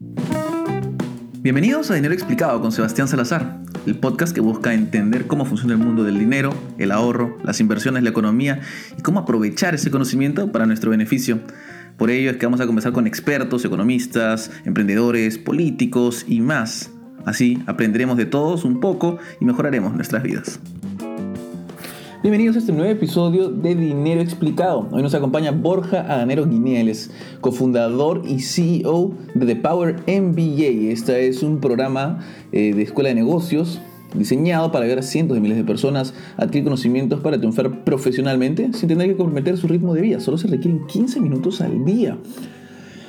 Bienvenidos a Dinero Explicado con Sebastián Salazar, el podcast que busca entender cómo funciona el mundo del dinero, el ahorro, las inversiones, la economía y cómo aprovechar ese conocimiento para nuestro beneficio. Por ello es que vamos a conversar con expertos, economistas, emprendedores, políticos y más. Así aprenderemos de todos un poco y mejoraremos nuestras vidas. Bienvenidos a este nuevo episodio de Dinero Explicado. Hoy nos acompaña Borja Aganero Guineales, cofundador y CEO de The Power MBA. Este es un programa eh, de escuela de negocios diseñado para ayudar a cientos de miles de personas a adquirir conocimientos para triunfar profesionalmente sin tener que comprometer su ritmo de vida. Solo se requieren 15 minutos al día.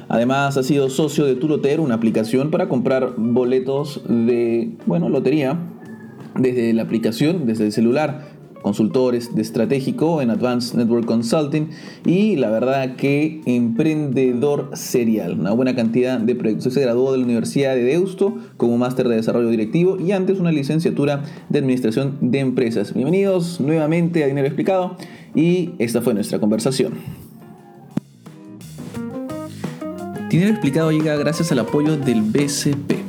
Además, ha sido socio de Tuloter, una aplicación para comprar boletos de, bueno, lotería desde la aplicación, desde el celular consultores de estratégico en Advanced Network Consulting y la verdad que emprendedor serial, una buena cantidad de proyectos. Se graduó de la Universidad de Deusto como máster de desarrollo directivo y antes una licenciatura de administración de empresas. Bienvenidos nuevamente a Dinero Explicado y esta fue nuestra conversación. Dinero Explicado llega gracias al apoyo del BCP.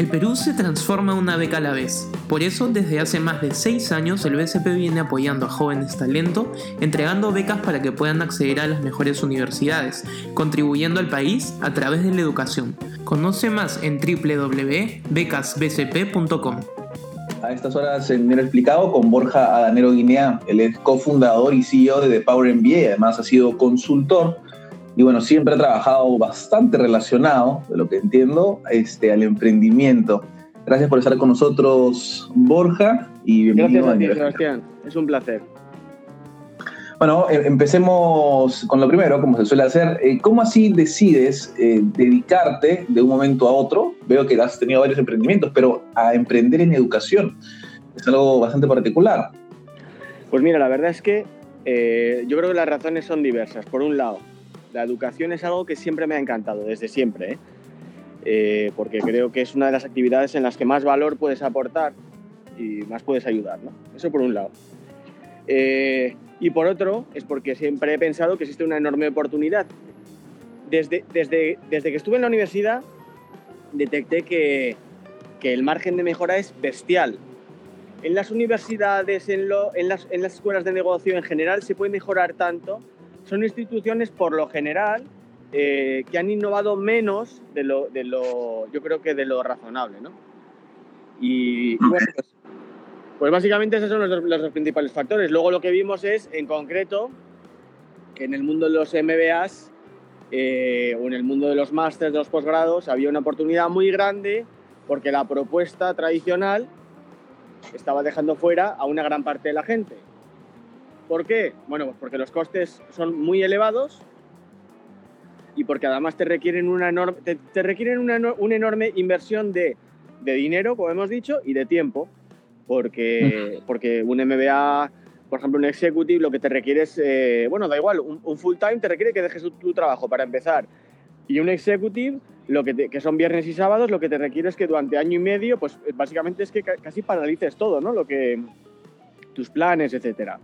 El Perú se transforma una beca a la vez. Por eso, desde hace más de 6 años, el BCP viene apoyando a jóvenes talento, entregando becas para que puedan acceder a las mejores universidades, contribuyendo al país a través de la educación. Conoce más en www.becasbcp.com. A estas horas en Dinero Explicado con Borja Adanero Guinea, él es cofundador y CEO de The Power MBA, además ha sido consultor y bueno, siempre ha trabajado bastante relacionado, de lo que entiendo, este, al emprendimiento. Gracias por estar con nosotros, Borja, y bienvenido Gracias a ti, Sebastián. Es un placer. Bueno, em, empecemos con lo primero, como se suele hacer. Eh, ¿Cómo así decides eh, dedicarte de un momento a otro? Veo que has tenido varios emprendimientos, pero a emprender en educación. Es algo bastante particular. Pues mira, la verdad es que eh, yo creo que las razones son diversas. Por un lado, la educación es algo que siempre me ha encantado, desde siempre, ¿eh? Eh, porque creo que es una de las actividades en las que más valor puedes aportar y más puedes ayudar. ¿no? Eso por un lado. Eh, y por otro, es porque siempre he pensado que existe una enorme oportunidad. Desde, desde, desde que estuve en la universidad, detecté que, que el margen de mejora es bestial. En las universidades, en, lo, en, las, en las escuelas de negocio en general, se puede mejorar tanto son instituciones por lo general eh, que han innovado menos de lo, de lo, yo creo que de lo razonable, ¿no? Y, bueno, pues, pues, básicamente esos son los, los, principales factores. Luego lo que vimos es, en concreto, que en el mundo de los MBAs eh, o en el mundo de los másteres, de los posgrados, había una oportunidad muy grande porque la propuesta tradicional estaba dejando fuera a una gran parte de la gente. ¿Por qué? Bueno, pues porque los costes son muy elevados y porque además te requieren una enorme, te, requieren una, enorme inversión de, dinero, como hemos dicho, y de tiempo. Porque, porque un MBA, por ejemplo, un executive, lo que te requiere es, eh, bueno, da igual, un, full time te requiere que dejes tu, trabajo para empezar. Y un executive, lo que, que, son viernes y sábados, lo que te requiere es que durante año y medio, pues básicamente es que casi paralices todo, ¿no? Lo que, tus planes, etcétera.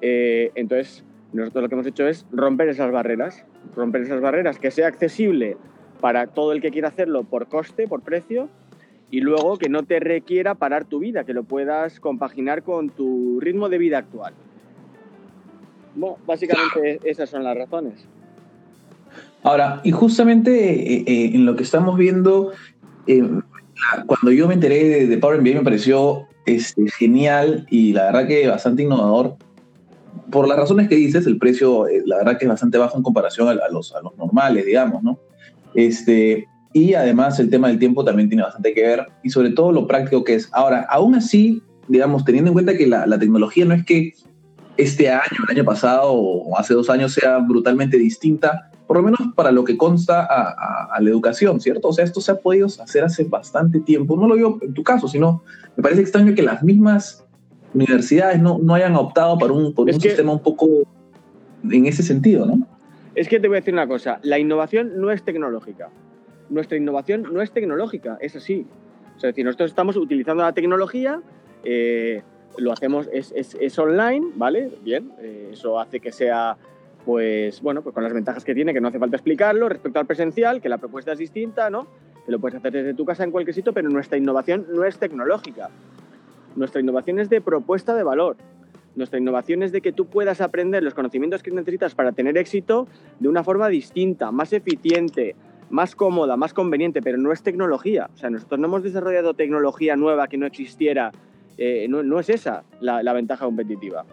Eh, entonces, nosotros lo que hemos hecho es romper esas barreras, romper esas barreras, que sea accesible para todo el que quiera hacerlo por coste, por precio, y luego que no te requiera parar tu vida, que lo puedas compaginar con tu ritmo de vida actual. Bueno, básicamente esas son las razones. Ahora, y justamente eh, eh, en lo que estamos viendo, cuando yo me enteré de, Power MBA me pareció este, genial y la verdad que bastante innovador por las razones que dices, el precio, eh, la verdad que es bastante bajo en comparación a, los, a los normales, digamos, ¿no? Este, y además el tema del tiempo también tiene bastante que ver y sobre todo lo práctico que es. Ahora, aún así, digamos, teniendo en cuenta que la, la tecnología no es que este año, el año pasado o hace dos años sea brutalmente distinta, por lo menos para lo que consta a, la educación, ¿cierto? O sea, esto se ha podido hacer hace bastante tiempo. No lo digo en tu caso, sino me parece extraño que las mismas universidades no, no hayan optado por un, por un sistema un poco en ese sentido, ¿no? Es que te voy a decir una cosa, la innovación no es tecnológica. Nuestra innovación no es tecnológica, es así. O sea, es decir, nosotros estamos utilizando la tecnología, eh, lo hacemos, es, es, es, online, ¿vale? Bien, eh, eso hace que sea pues bueno, pues con las ventajas que tiene, que no hace falta explicarlo respecto al presencial, que la propuesta es distinta, ¿no? Que lo puedes hacer desde tu casa en cualquier sitio, pero nuestra innovación no es tecnológica. Nuestra innovación es de propuesta de valor. Nuestra innovación es de que tú puedas aprender los conocimientos que necesitas para tener éxito de una forma distinta, más eficiente, más cómoda, más conveniente, pero no es tecnología. O sea, nosotros no hemos desarrollado tecnología nueva que no existiera. Eh, no, es esa la, ventaja competitiva.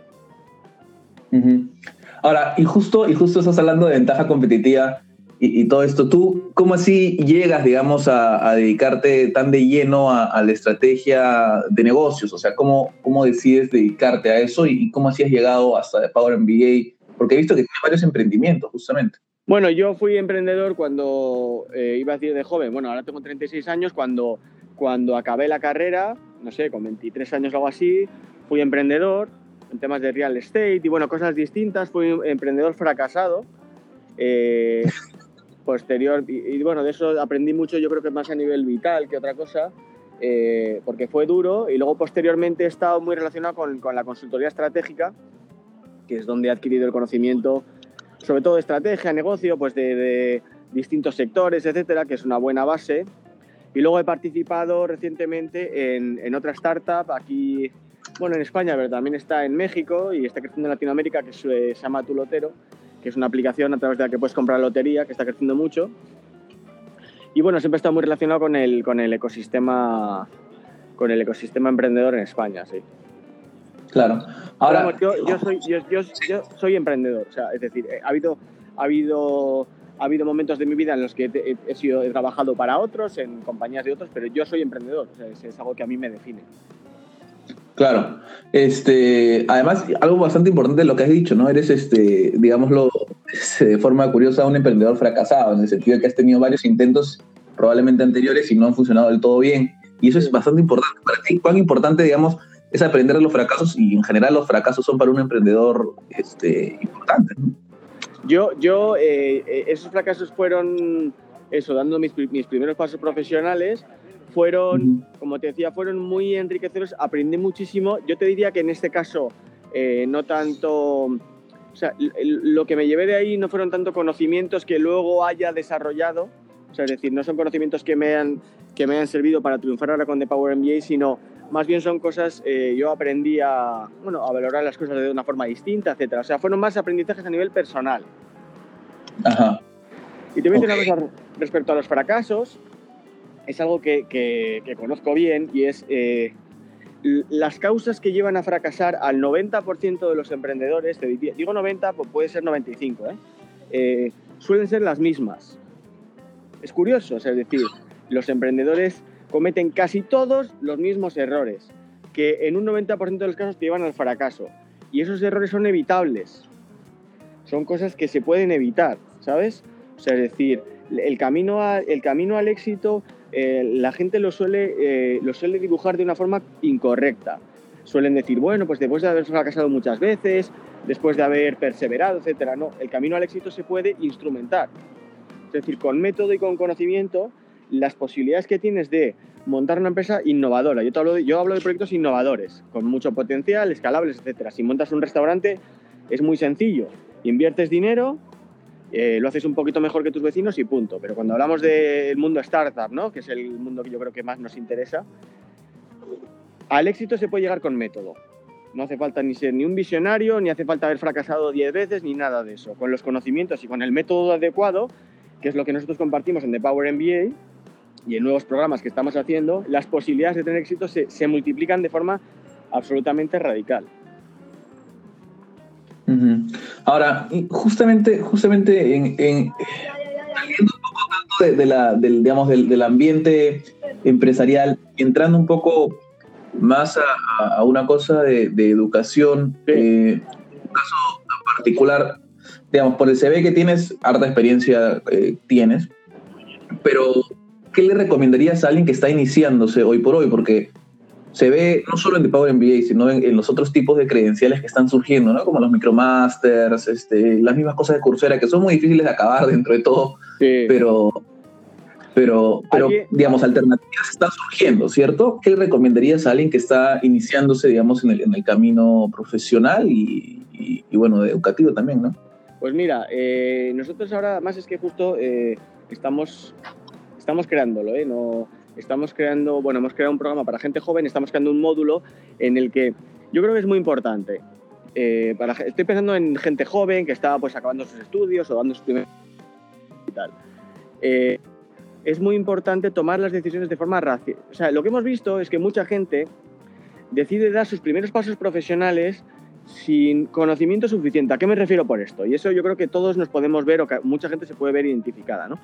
Ahora, y justo, y justo estás hablando de ventaja competitiva y, todo esto. ¿Tú cómo así llegas, digamos, a, dedicarte tan de lleno a, la estrategia de negocios? O sea, ¿cómo, cómo decides dedicarte a eso y, cómo así has llegado hasta Power MBA? Porque he visto que tiene varios emprendimientos, justamente. Bueno, yo fui emprendedor cuando eh, iba a decir de joven. Bueno, ahora tengo 36 años. Cuando, cuando acabé la carrera, no sé, con 23 años o algo así, fui emprendedor en temas de real estate y bueno, cosas distintas. Fui emprendedor fracasado. Eh, posterior, y, bueno, de eso aprendí mucho, yo creo que más a nivel vital que otra cosa, eh, porque fue duro. Y luego posteriormente he estado muy relacionado con, con la consultoría estratégica, que es donde he adquirido el conocimiento, sobre todo de estrategia, negocio, pues de, de distintos sectores, etcétera, que es una buena base. Y luego he participado recientemente en, en otra startup aquí bueno, en España, pero también está en México y está creciendo en Latinoamérica, que se llama Tu Lotero, que es una aplicación a través de la que puedes comprar lotería, que está creciendo mucho. Y bueno, siempre he estado muy relacionado con el, con el ecosistema con el ecosistema emprendedor en España, sí. Claro. Ahora, yo, yo, soy, yo, yo, soy emprendedor, o sea, es decir, ha habido, ha habido ha habido momentos de mi vida en los que he, sido, he trabajado para otros, en compañías de otros, pero yo soy emprendedor, o sea, es, algo que a mí me define. Claro. Este, además, algo bastante importante de lo que has dicho, ¿no? Eres, este, digámoslo, de forma curiosa, un emprendedor fracasado, en el sentido de que has tenido varios intentos probablemente anteriores y no han funcionado del todo bien. Y eso es bastante importante para ti. ¿Cuán importante, digamos, es aprender de los fracasos? Y en general los fracasos son para un emprendedor este, importantes, ¿no? Yo, yo eh, eh, esos fracasos fueron, eso, dando mis, mis primeros pasos profesionales, fueron, como te decía, fueron muy enriquecedores, aprendí muchísimo. Yo te diría que en este caso, eh, no tanto, o sea, lo que me llevé de ahí no fueron tanto conocimientos que luego haya desarrollado, o sea, es decir, no son conocimientos que me han, que me han servido para triunfar ahora con The Power MBA, sino más bien son cosas, eh, yo aprendí a, bueno, a valorar las cosas de una forma distinta, etc. O sea, fueron más aprendizajes a nivel personal. Ajá. Y te voy a decir una cosa respecto a los fracasos es algo que, conozco bien y es eh, las causas que llevan a fracasar al 90% de los emprendedores, digo 90, pues puede ser 95, ¿eh? ¿eh? suelen ser las mismas. Es curioso, es decir, los emprendedores cometen casi todos los mismos errores, que en un 90% de los casos te llevan al fracaso. Y esos errores son evitables. Son cosas que se pueden evitar, ¿sabes? O sea, es decir, el camino, el camino al éxito eh, la gente lo suele, eh, lo suele dibujar de una forma incorrecta. Suelen decir, bueno, pues después de haber fracasado muchas veces, después de haber perseverado, etcétera. No, el camino al éxito se puede instrumentar. Es decir, con método y con conocimiento, las posibilidades que tienes de montar una empresa innovadora. Yo, hablo de, yo hablo de proyectos innovadores, con mucho potencial, escalables, etcétera. Si montas un restaurante, es muy sencillo. Inviertes dinero, eh, lo haces un poquito mejor que tus vecinos y punto. Pero cuando hablamos del mundo startup, ¿no? que es el mundo que yo creo que más nos interesa, al éxito se puede llegar con método. No hace falta ni ser ni un visionario, ni hace falta haber fracasado 10 veces, ni nada de eso. Con los conocimientos y con el método adecuado, que es lo que nosotros compartimos en The Power MBA y en nuevos programas que estamos haciendo, las posibilidades de tener éxito se, se multiplican de forma absolutamente radical. Ahora, justamente, justamente en, en saliendo un poco tanto de, la, del, digamos, del, ambiente empresarial, entrando un poco más a, una cosa de, educación, eh, un caso particular, digamos, por el CV que tienes, harta experiencia eh, tienes, pero ¿qué le recomendarías a alguien que está iniciándose hoy por hoy? Porque se ve no solo en The Power MBA, sino en, los otros tipos de credenciales que están surgiendo, ¿no? Como los micromasters, este, las mismas cosas de Coursera, que son muy difíciles de acabar dentro de todo, pero, pero, pero digamos, alternativas están surgiendo, ¿cierto? ¿Qué recomendarías a alguien que está iniciándose, digamos, en el, en el camino profesional y, y, bueno, educativo también, ¿no? Pues mira, eh, nosotros ahora, más es que justo eh, estamos, estamos creándolo, ¿eh? No, estamos creando, bueno, hemos creado un programa para gente joven, estamos creando un módulo en el que yo creo que es muy importante. Eh, estoy pensando en gente joven que está pues acabando sus estudios o dando sus primeros y tal. Eh, es muy importante tomar las decisiones de forma racional. O sea, lo que hemos visto es que mucha gente decide dar sus primeros pasos profesionales sin conocimiento suficiente. ¿A qué me refiero por esto? Y eso yo creo que todos nos podemos ver, o que mucha gente se puede ver identificada, ¿no?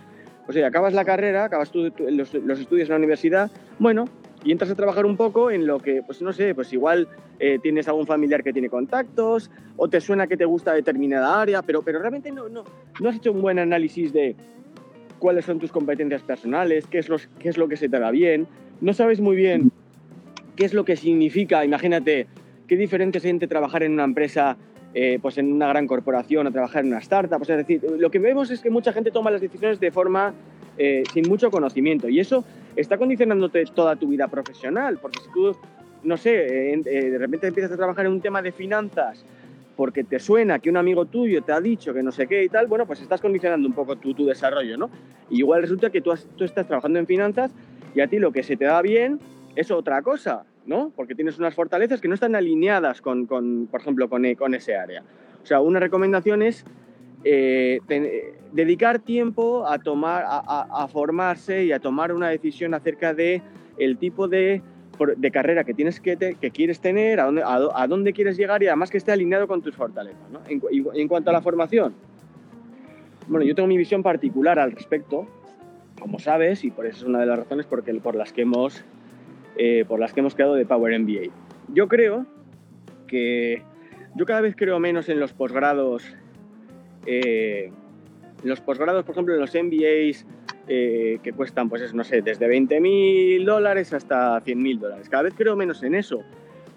O sea, acabas la carrera, acabas los, estudios en la universidad, bueno, y entras a trabajar un poco en lo que, pues no sé, pues igual eh, tienes algún familiar que tiene contactos, o te suena que te gusta determinada área, pero, pero realmente no, no, no has hecho un buen análisis de cuáles son tus competencias personales, qué es, los, qué es lo que se te da bien, no sabes muy bien qué es lo que significa, imagínate, qué diferente es entre trabajar en una empresa, eh, pues en una gran corporación o trabajar en una startup. Sea, es decir, lo que vemos es que mucha gente toma las decisiones de forma eh, sin mucho conocimiento y eso está condicionándote toda tu vida profesional, porque si tú, no sé, eh, de repente empiezas a trabajar en un tema de finanzas porque te suena que un amigo tuyo te ha dicho que no sé qué y tal, bueno, pues estás condicionando un poco tu, tu desarrollo, ¿no? Y igual resulta que tú, has, tú estás trabajando en finanzas y a ti lo que se te da bien es otra cosa, ¿no? Porque tienes unas fortalezas que no están alineadas con, con por ejemplo, con, con, ese área. O sea, una recomendación es eh, ten, dedicar tiempo a, tomar, a, a, a, formarse y a tomar una decisión acerca de el tipo de, de carrera que, tienes que, te, que quieres tener, a dónde, a, dónde, quieres llegar y además que esté alineado con tus fortalezas. ¿no? En, en cuanto a la formación, bueno, yo tengo mi visión particular al respecto, como sabes, y por eso es una de las razones porque, por las que hemos eh, por las que hemos creado de Power MBA. Yo creo que yo cada vez creo menos en los posgrados, eh, los posgrados, por ejemplo, en los MBAs eh, que cuestan, pues no sé, desde 20 mil dólares hasta 100 mil dólares. Cada vez creo menos en eso.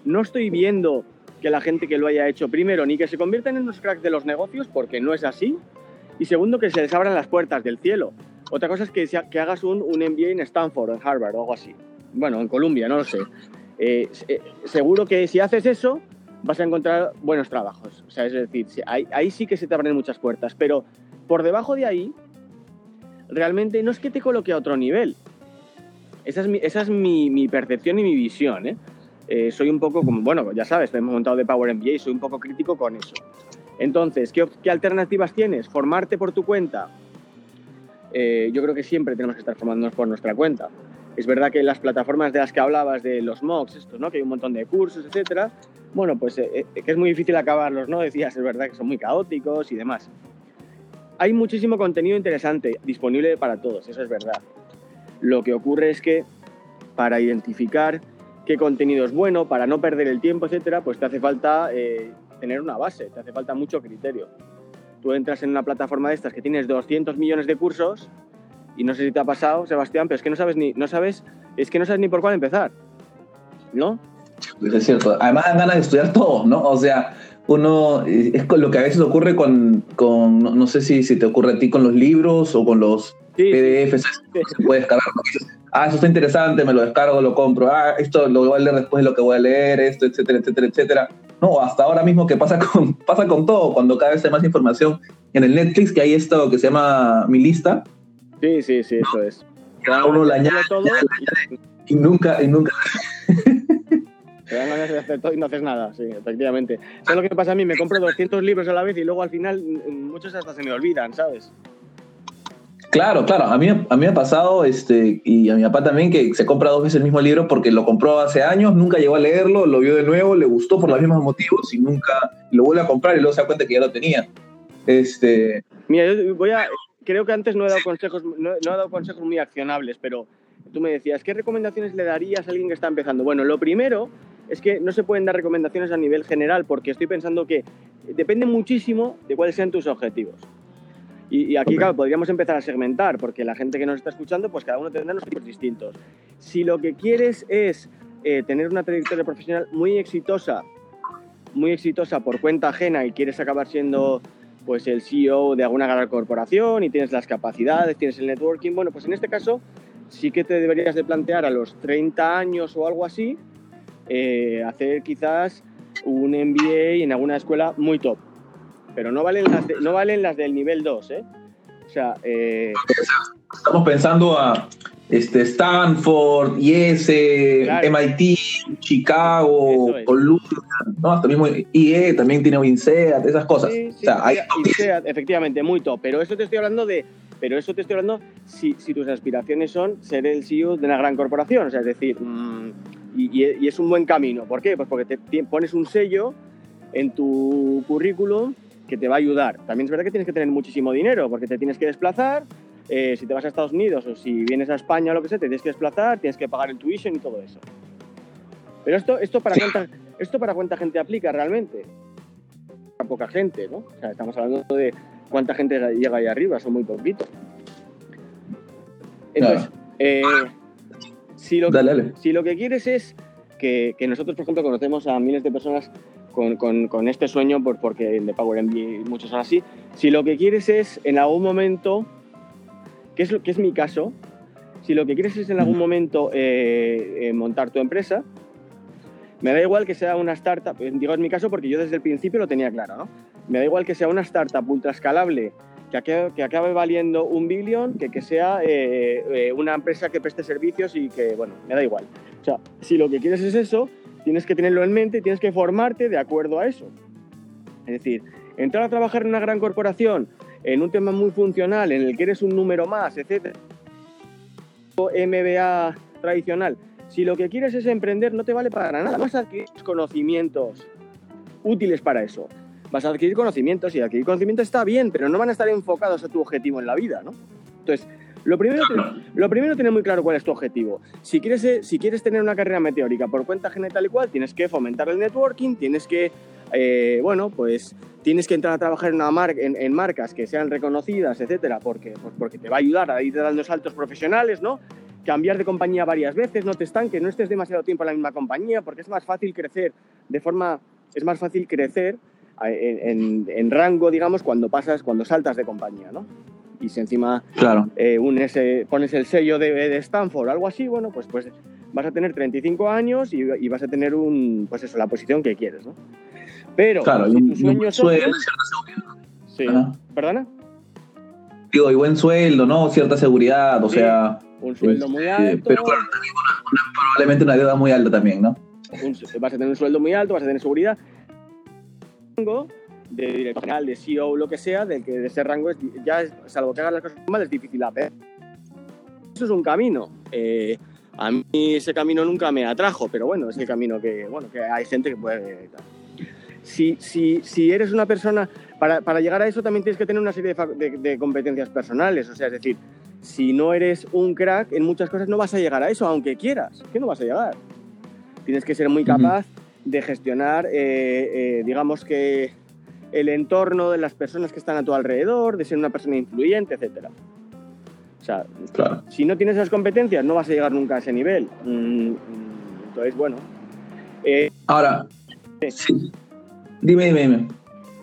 No estoy viendo que la gente que lo haya hecho, primero, ni que se conviertan en los cracks de los negocios, porque no es así, y segundo, que se les abran las puertas del cielo. Otra cosa es que, hagas un, un MBA en Stanford en Harvard o algo así bueno, en Colombia, no lo sé. Eh, eh, seguro que si haces eso vas a encontrar buenos trabajos. O sea, es decir, ahí, sí que se te abren muchas puertas, pero por debajo de ahí, realmente no es que te coloque a otro nivel. Esa es mi, esa es mi, mi percepción y mi visión. ¿eh? soy un poco como, bueno, ya sabes, hemos montado de Power MBA y soy un poco crítico con eso. Entonces, ¿qué, alternativas tienes? Formarte por tu cuenta. Yo creo que siempre tenemos que estar formándonos por nuestra cuenta. Es verdad que las plataformas de las que hablabas, de los MOOCs, estos, ¿no? que hay un montón de cursos, etcétera, bueno, pues eh, que es muy difícil acabarlos, ¿no? Decías, es verdad que son muy caóticos y demás. Hay muchísimo contenido interesante disponible para todos, eso es verdad. Lo que ocurre es que para identificar qué contenido es bueno, para no perder el tiempo, etcétera, pues te hace falta eh, tener una base, te hace falta mucho criterio. Tú entras en una plataforma de estas que tienes 200 millones de cursos y no sé si te ha pasado, Sebastián, pero es que no sabes ni, no sabes, es que no sabes ni por cuál empezar, ¿no? Pues es cierto. Además dan ganas de estudiar todo, ¿no? O sea, uno, es con lo que a veces ocurre con, con no sé si, si te ocurre a ti con los libros o con los sí, PDFs, sí. se puede descargar. Ah, eso está interesante, me lo descargo, lo compro. Ah, esto lo voy a leer después de lo que voy a leer, esto, etcétera, etcétera, etcétera. No, hasta ahora mismo que pasa con, pasa con todo, cuando cada vez hay más información en el Netflix, que hay esto que se llama Mi Lista, Sí, sí, sí, eso es. Cada uno la añade, todo y, nunca, y nunca. Te dan ganas de hacer todo y no haces nada, sí, efectivamente. ¿Sabes lo que pasa a mí? Me compro 200 libros a la vez y luego al final muchos hasta se me olvidan, ¿sabes? Claro, claro. A mí, a mí me ha pasado, este, y a mi papá también, que se compra dos veces el mismo libro porque lo compró hace años, nunca llegó a leerlo, lo vio de nuevo, le gustó por los mismos motivos y nunca lo vuelve a comprar y luego se da cuenta que ya lo tenía. Este... Mira, yo voy a, creo que antes no he dado consejos, no, no, he dado consejos muy accionables, pero tú me decías, ¿qué recomendaciones le darías a alguien que está empezando? Bueno, lo primero es que no se pueden dar recomendaciones a nivel general, porque estoy pensando que depende muchísimo de cuáles sean tus objetivos. Y, aquí, claro, podríamos empezar a segmentar, porque la gente que nos está escuchando, pues cada uno tendrá unos tipos distintos. Si lo que quieres es eh, tener una trayectoria profesional muy exitosa, muy exitosa por cuenta ajena y quieres acabar siendo pues el CEO de alguna gran corporación y tienes las capacidades, tienes el networking, bueno, pues en este caso sí que te deberías de plantear a los 30 años o algo así, eh, hacer quizás un MBA en alguna escuela muy top. pero no valen las, no valen las del nivel 2, ¿eh? O sea, eh, Estamos pensando a este, Stanford, IS, Claro. MIT, Chicago, es. Columbia, ¿no? Hasta mismo IE también tiene INSEAD, esas cosas. Sí, o sí, sea, hay y sea, efectivamente, muy top. Pero eso te estoy hablando de. Pero eso te estoy hablando si, si tus aspiraciones son ser el CEO de una gran corporación. O sea, es decir, mm, y, y- es un buen camino. ¿Por qué? Pues porque te, ti- pones un sello en tu currículum que te va a ayudar. También es verdad que tienes que tener muchísimo dinero porque te tienes que desplazar. Eh, si te vas a Estados Unidos o si vienes a España o lo que sea, te tienes que desplazar, tienes que pagar el tuition y todo eso. Pero esto, esto, para, Sí. cuánta, esto para cuánta gente aplica realmente a poca gente, ¿no? O sea, estamos hablando de cuánta gente llega ahí arriba, son muy poquitos. Entonces, eh, si, lo, Dale, dale. si lo que quieres es que, que nosotros, por ejemplo, conocemos a miles de personas con, con- con este sueño, por, porque de Power MBA muchos son así, si lo que quieres es en algún momento, que es, lo, que es mi caso, si lo que quieres es en algún momento eh, eh, montar tu empresa, me da igual que sea una startup, eh, digo en mi caso porque yo desde el principio lo tenía claro, ¿no? Me da igual que sea una startup ultra escalable que acabe, que acabe valiendo un billón que que sea eh, eh, una empresa que preste servicios y que, bueno, me da igual. O sea, si lo que quieres es eso, tienes que tenerlo en mente y tienes que formarte de acuerdo a eso. Es decir, entrar a trabajar en una gran corporación, en un tema muy funcional, en el que eres un número más, etc. MBA tradicional. Si lo que quieres es emprender, no te vale para nada. Vas a adquirir conocimientos útiles para eso. Vas a adquirir conocimientos y adquirir conocimientos está bien, pero no van a estar enfocados a tu objetivo en la vida, ¿no? Entonces, lo primero, lo primero tener muy claro cuál es tu objetivo. Si quieres, eh, si quieres tener una carrera meteórica por cuenta ajena y cual, tienes que fomentar el networking, tienes que, eh, bueno, pues tienes que entrar a trabajar en, marcas que sean reconocidas, etcétera, porque, pues porque te va a ayudar a ir dando saltos profesionales, ¿no? Cambiar de compañía varias veces, no te estanques, no estés demasiado tiempo en la misma compañía, porque es más fácil crecer de forma, es más fácil crecer eh, en, en- en rango, digamos, cuando pasas, cuando saltas de compañía, ¿no? Y si encima Claro. eh, ese- pones el sello de, de Stanford o algo así, bueno, pues, pues vas a tener 35 años y, y vas a tener un, pues eso, la posición que quieres, ¿no? Pero Claro, y si un, tu sueño buen es otro- sueldo, cierta seguridad. sí. ¿Perdona? Digo, y buen sueldo, ¿no? Cierta seguridad, o Sí. sea. Un sueldo muy este, alto, Pero claro, también una- una- probablemente una deuda muy alta también, ¿no? un- vas a tener un sueldo muy alto, vas a tener seguridad. De director general, de CEO, lo que sea, del que de ese rango es, ya, es- salvo que hagas las cosas mal, es difícil hacer. Eso es un camino. Eh, a mí ese camino nunca me atrajo, pero bueno, es el camino que, bueno, que hay gente que puede... tal. Si, si, si eres una persona, para, para llegar a eso también tienes que tener una serie de, de- de competencias personales, o sea, es decir, si no eres un crack en muchas cosas no vas a llegar a eso, aunque quieras, que no vas a llegar. Tienes que ser muy capaz de gestionar, eh, eh, digamos que el entorno de las personas que están a tu alrededor, de ser una persona influyente, etc. O sea, Claro. si no tienes esas competencias no vas a llegar nunca a ese nivel. Mm, mm, Entonces, bueno, eh, Ahora, sí. Dime, dime, dime.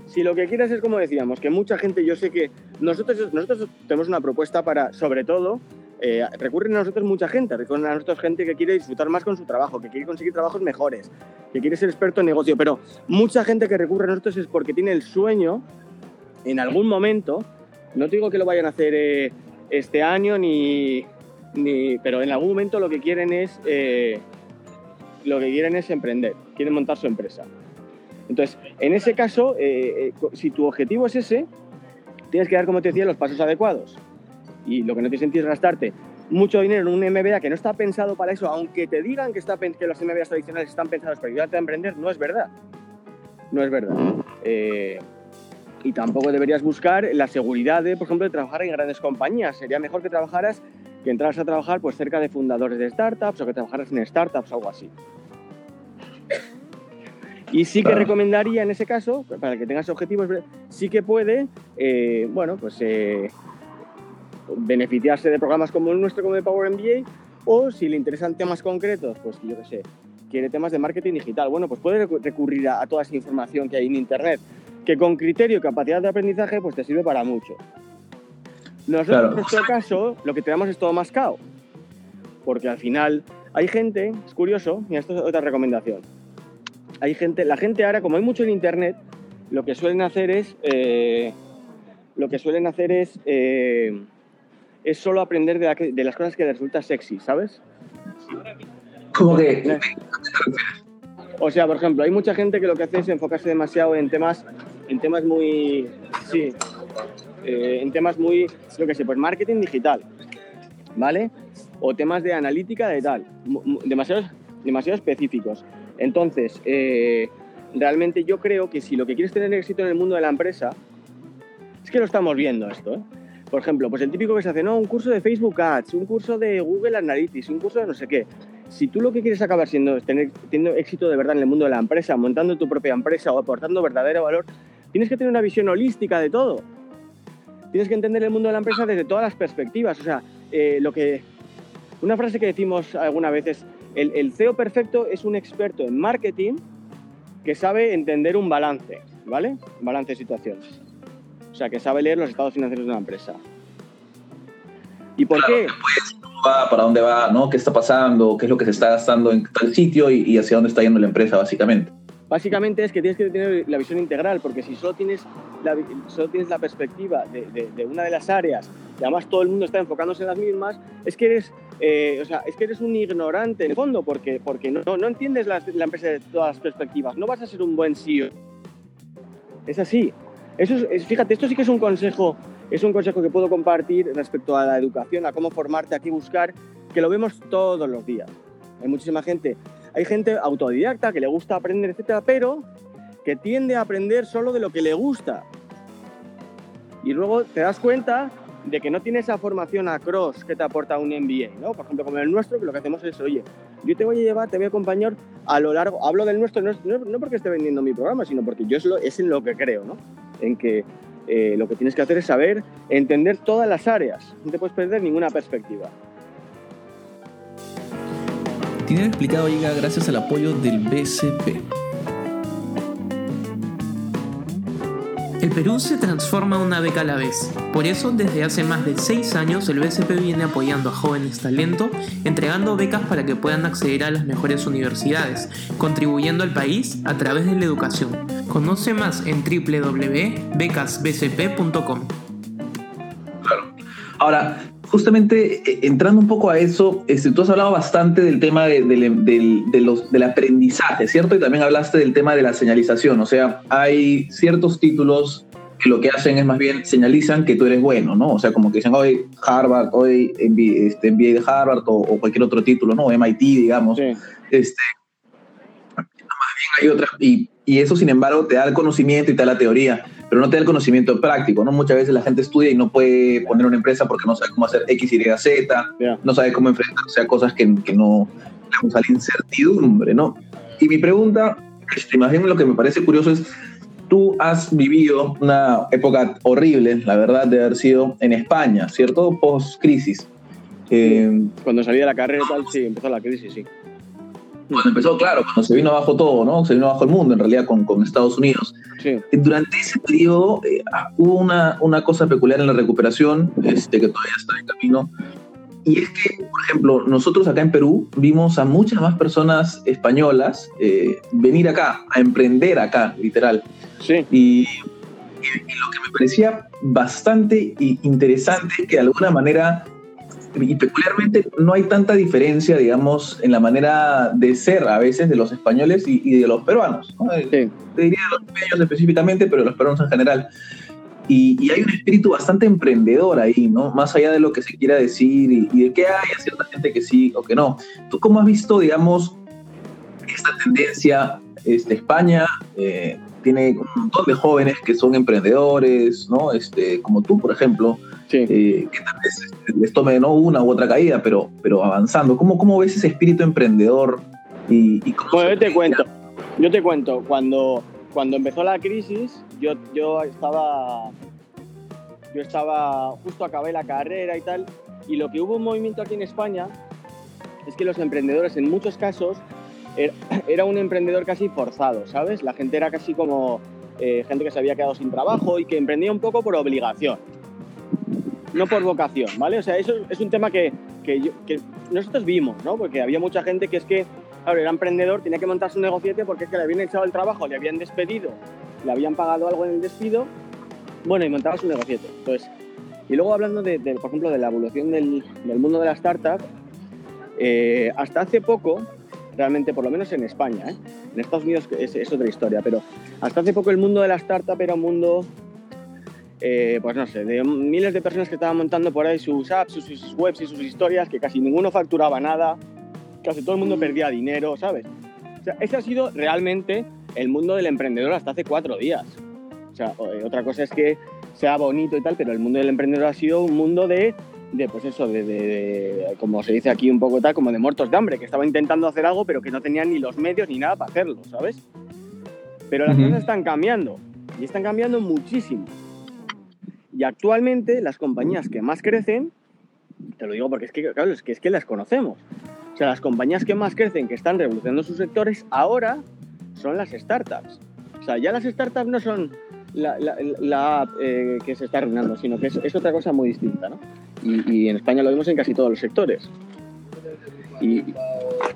si lo que quieres es como decíamos, que mucha gente, yo sé que nosotros, nosotros tenemos una propuesta para, sobre todo, eh, recurren a nosotros mucha gente, recurren a nosotros gente que quiere disfrutar más con su trabajo, que quiere conseguir trabajos mejores, que quiere ser experto en negocio, pero mucha gente que recurre a nosotros es porque tiene el sueño, en algún momento, no digo que lo vayan a hacer eh, este año, ni, ni, pero en algún momento lo que quieren es, eh, lo que quieren es emprender, quieren montar su empresa. Entonces, en ese caso, si tu objetivo es ese, tienes que dar, como te decía, los pasos adecuados. Y lo que no tiene sentido es gastarte mucho dinero en un MBA que no está pensado para eso, aunque te digan que, está, que los MBAs tradicionales están pensados para ayudarte a emprender, no es verdad. No es verdad. Eh, y tampoco deberías buscar la seguridad de, por ejemplo, de trabajar en grandes compañías. Sería mejor que trabajaras, que entraras a trabajar pues, cerca de fundadores de startups o que trabajaras en startups o algo así. Y sí que recomendaría en ese caso, para que tengas objetivos, sí que puede, eh, bueno, pues eh, beneficiarse de programas como el nuestro, como el Power MBA, o si le interesan temas concretos, pues yo qué sé, quiere temas de marketing digital, bueno, pues puede recu- recurrir a, a toda esa información que hay en Internet, que con criterio y capacidad de aprendizaje, pues te sirve para mucho. Nosotros, Claro. en nuestro caso, lo que te damos es todo mascado, porque al final hay gente, es curioso, mira, esto es otra recomendación, hay gente, la gente ahora, como hay mucho en Internet, lo que suelen hacer es, eh, lo que suelen hacer es, eh, es solo aprender de, la que- de las cosas que les resulta sexy, ¿sabes? Como que... O sea, por ejemplo, hay mucha gente que lo que hace es enfocarse demasiado en temas, en temas muy, sí, eh, en temas muy, yo qué sé, pues marketing digital, ¿vale? O temas de analítica de tal, demasiado, demasiado específicos. Entonces, eh, realmente yo creo que si lo que quieres tener éxito en el mundo de la empresa, es que lo estamos viendo esto, ¿eh? Por ejemplo, pues el típico que se hace, no, un curso de Facebook Ads, un curso de Google Analytics, un curso de no sé qué. Si tú lo que quieres acabar siendo es tener teniendo éxito de verdad en el mundo de la empresa, montando tu propia empresa o aportando verdadero valor, tienes que tener una visión holística de todo. Tienes que entender el mundo de la empresa desde todas las perspectivas. O sea, eh, lo que una frase que decimos alguna vez es el, el CEO perfecto es un experto en marketing que sabe entender un balance, ¿vale? Un balance de situaciones. Sea, que sabe leer los estados financieros de una empresa. ¿Y por Claro, qué? cómo va, para dónde va, ¿no? ¿Qué está pasando? ¿Qué es lo que se está gastando en tal sitio y, y hacia dónde está yendo la empresa, básicamente? Básicamente es que tienes que tener la visión integral, porque si solo tienes la, solo tienes la perspectiva de, de- de una de las áreas y además todo el mundo está enfocándose en las mismas, es que eres, eh, o sea, es que eres un ignorante en el fondo, porque, porque no, no entiendes las- la empresa de todas las perspectivas. No vas a ser un buen CEO. Es así. Eso es, es- fíjate, esto sí que es un consejo, es un consejo que puedo compartir respecto a la educación, a cómo formarte, a qué buscar, que lo vemos todos los días. Hay muchísima gente, hay gente autodidacta que le gusta aprender, etcétera, pero que tiende a aprender solo de lo que le gusta. Y luego te das cuenta de que no tiene esa formación a cross que te aporta un MBA, ¿no? Por ejemplo, como el nuestro, que lo que hacemos es, oye, yo te voy a llevar, te voy a acompañar a lo largo, hablo del nuestro, no, no porque esté vendiendo mi programa, sino porque yo es, lo, es en lo que creo, ¿no? En que eh, lo que tienes que hacer es saber entender todas las áreas, no te puedes perder ninguna perspectiva. Dinero Explicado llega gracias al apoyo del BCP. El Perú se transforma una beca a la vez. Por eso, desde hace más de 6 años, el BCP viene apoyando a jóvenes talento, entregando becas para que puedan acceder a las mejores universidades, contribuyendo al país a través de la educación. Conoce más en www.becasbcp.com. Ahora, justamente eh, entrando un poco a eso, este, tú has hablado bastante del tema de- de los, del aprendizaje, ¿cierto? Y también hablaste del tema de la señalización, o sea, hay ciertos títulos que lo que hacen es más bien señalizan que tú eres bueno, ¿no? O sea, como que dicen hoy Harvard, hoy MBA, este, MBA de Harvard o, o cualquier otro título, ¿no? MIT, digamos. Sí. Este, más bien hay otra, y, y eso, sin embargo, te da el conocimiento y te da la teoría, pero no te da el conocimiento práctico, ¿no? Muchas veces la gente estudia y no puede poner una empresa porque no sabe cómo hacer X, Y, Z, no sabe cómo enfrentarse a cosas que, que no, digamos, a la incertidumbre, ¿no? Y mi pregunta, este, más bien lo que me parece curioso es, tú has vivido una época horrible, la verdad, de haber sido en España, ¿cierto? Post-crisis. Eh, Cuando salí de la carrera y tal, sí, empezó la crisis, sí. Cuando empezó, claro, cuando se vino abajo todo, ¿no? Se vino abajo el mundo, en realidad, con, con Estados Unidos. Sí, Durante ese periodo eh, ah, hubo una, una cosa peculiar en la recuperación, este, que todavía está en camino, y es que, por ejemplo, nosotros acá en Perú vimos a muchas más personas españolas eh, venir acá, a emprender acá, literal. sí, Y, y- y lo que me parecía bastante interesante es que de alguna manera, y peculiarmente, no hay tanta diferencia, digamos, en la manera de ser a veces de los españoles y, y de los peruanos. ¿no? sí. te diría de los pequeños específicamente, pero de los peruanos en general. Y, y hay un espíritu bastante emprendedor ahí, ¿no? Más allá de lo que se quiera decir y, y de que hay a cierta gente que sí o que no. ¿Tú cómo has visto, digamos, esta tendencia? Este, España eh, tiene un montón de jóvenes que son emprendedores, ¿no? Este, como tú, por ejemplo, sí. eh, que tal vez este, les tome ¿no? una u otra caída, pero, pero avanzando. ¿Cómo, ¿Cómo ves ese espíritu emprendedor? Y, y cómo Bueno, se yo te cuento. Yo te cuento, cuando, cuando empezó la crisis, yo, yo estaba. Yo estaba. Justo acabé la carrera y tal. Y lo que hubo un movimiento aquí en España es que los emprendedores, en muchos casos, er- era un emprendedor casi forzado, ¿sabes? La gente era casi como eh, gente que se había quedado sin trabajo y que emprendía un poco por obligación, no por vocación, ¿vale? O sea, eso es un tema que, nosotros vimos, ¿no? Porque había mucha gente que es que, claro, era emprendedor, tenía que montar su negociete porque es que le habían echado el trabajo, le habían despedido le habían pagado algo en el despido, bueno, y montaba su negocio. Entonces, y luego hablando, de, por ejemplo, de la evolución del, mundo de la startup, eh, hasta hace poco, realmente, por lo menos en España, ¿eh? en Estados Unidos es, es, otra historia, pero hasta hace poco el mundo de la startup era un mundo eh, pues no sé, de miles de personas que estaban montando por ahí sus apps, sus, webs y sus historias, que casi ninguno facturaba nada, casi todo el mundo perdía dinero, ¿sabes? O sea, ese ha sido realmente el mundo del emprendedor hasta hace cuatro días. O sea, eh, otra cosa es que sea bonito y tal, pero el mundo del emprendedor ha sido un mundo de, de pues eso, de, como se dice aquí un poco tal, como de muertos de hambre, que estaban intentando hacer algo, pero que no tenían ni los medios ni nada para hacerlo, ¿sabes? Pero las cosas están cambiando, y están cambiando muchísimo. Y actualmente las compañías que más crecen, te lo digo porque es que, claro, es que, es que las conocemos. O sea, las compañías que más crecen, que están revolucionando sus sectores, ahora son las startups. O sea, ya las startups no son la, app eh, que se está arruinando, sino que es, otra cosa muy distinta, ¿no? Y, en España lo vemos en casi todos los sectores. Y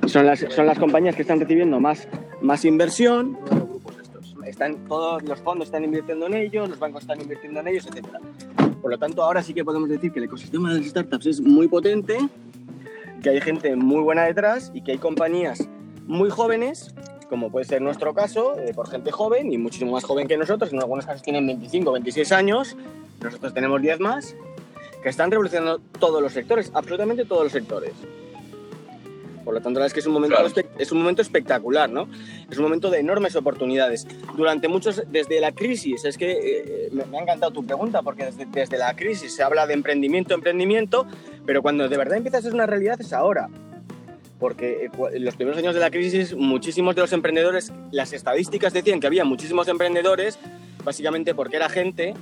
son las, son las compañías que están recibiendo más, más inversión, están, todos los fondos están invirtiendo en ellos, los bancos están invirtiendo en ellos, etc. Por lo tanto, ahora sí que podemos decir que el ecosistema de las startups es muy potente, que hay gente muy buena detrás y que hay compañías muy jóvenes, como puede ser nuestro caso, eh, por gente joven y muchísimo más joven que nosotros, en algunos casos tienen 25, 26 años, nosotros tenemos 10 más, que están revolucionando todos los sectores, absolutamente todos los sectores. Por lo tanto, es que es un momento, es un momento espectacular, ¿no? Es un momento de enormes oportunidades. Durante muchos, desde la crisis, es que eh, me, ha encantado tu pregunta, porque desde, desde, la crisis se habla de emprendimiento, emprendimiento, pero cuando de verdad empieza a ser una realidad es ahora. Porque eh, en los primeros años de la crisis, muchísimos de los emprendedores, las estadísticas decían que había muchísimos emprendedores, básicamente porque era gente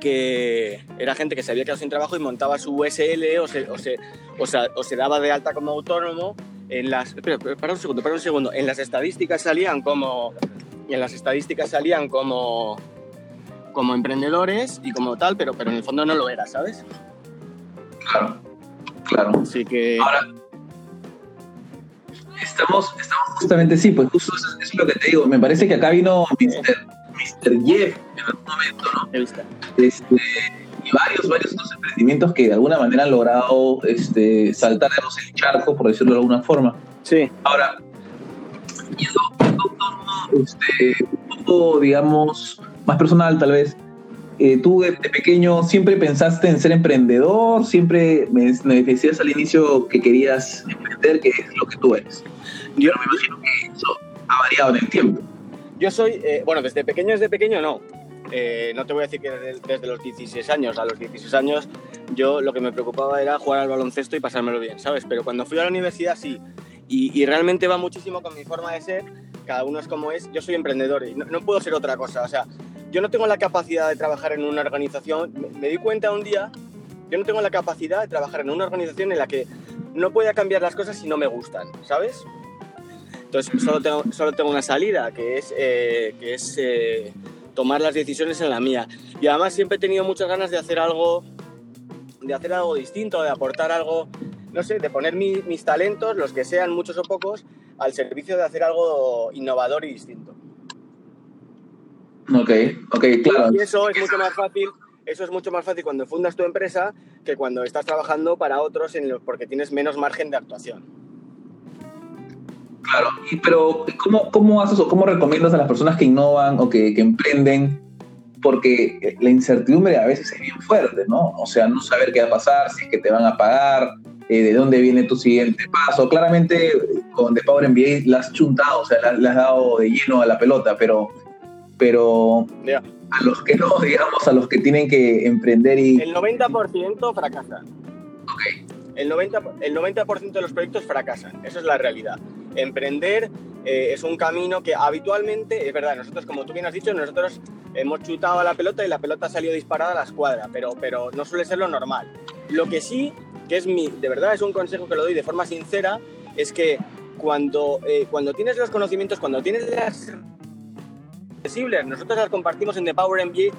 que era gente que se había quedado sin trabajo y montaba su USL o se, o se, o se, daba de alta como autónomo. En las, espera, para un segundo, para un segundo. En las estadísticas salían como, en las estadísticas salían como, como emprendedores y como tal, pero, pero en el fondo no lo era, ¿sabes? Claro, claro. Así que... Ahora, estamos, estamos justamente, sí, pues justo eso, es lo que te digo. Me parece que acá vino Mr. Jeff en algún momento, ¿no? Este, y varios, varios otros emprendimientos que de alguna manera han logrado este, saltar el charco, por decirlo de alguna forma. Sí. Ahora, yendo este, un poco, digamos, más personal tal vez, eh, tú de, pequeño siempre pensaste en ser emprendedor, siempre me, decías al inicio que querías emprender, que es lo que tú eres. Yo me imagino que eso ha variado en el tiempo. Yo soy, eh, bueno, desde pequeño, desde pequeño no. Eh, no te voy a decir que desde, los 16 años, a los 16 años, yo lo que me preocupaba era jugar al baloncesto y pasármelo bien, ¿sabes? Pero cuando fui a la universidad sí, y, realmente va muchísimo con mi forma de ser, cada uno es como es, yo soy emprendedor y no, puedo ser otra cosa, o sea, yo no tengo la capacidad de trabajar en una organización, me, di cuenta un día, yo no tengo la capacidad de trabajar en una organización en la que no pueda cambiar las cosas si no me gustan, ¿sabes? Entonces solo tengo, solo tengo una salida, que es, eh, que es eh, tomar las decisiones en la mía. Y además siempre he tenido muchas ganas de hacer algo, de hacer algo distinto, de aportar algo, no sé, de poner mis talentos, los que sean muchos o pocos, al servicio de hacer algo innovador y distinto. Ok, ok, claro. Y eso es mucho más fácil eso es mucho más fácil cuando fundas tu empresa que cuando estás trabajando para otros en porque tienes menos margen de actuación. Claro, y, pero ¿cómo, ¿cómo haces o cómo recomiendas a las personas que innovan o que, que emprenden? Porque la incertidumbre a veces es bien fuerte, ¿no? O sea, no saber qué va a pasar, si es que te van a pagar, eh, de dónde viene tu siguiente paso. Claramente con The Power MBA la has chuntado, o sea, le, has dado de lleno a la pelota, pero, pero a los que no, digamos, a los que tienen que emprender y... El 90% fracasan. Ok. El 90%, el 90 de los proyectos fracasan, eso es la realidad emprender eh, es un camino que habitualmente, es verdad, nosotros, como tú bien has dicho, nosotros hemos chutado a la pelota y la pelota salió disparada a la escuadra, pero, pero no suele ser lo normal. Lo que sí, que es mi, de verdad es un consejo que lo doy de forma sincera, es que cuando, eh, cuando tienes los conocimientos, cuando tienes las nosotros las compartimos en The Power MBA,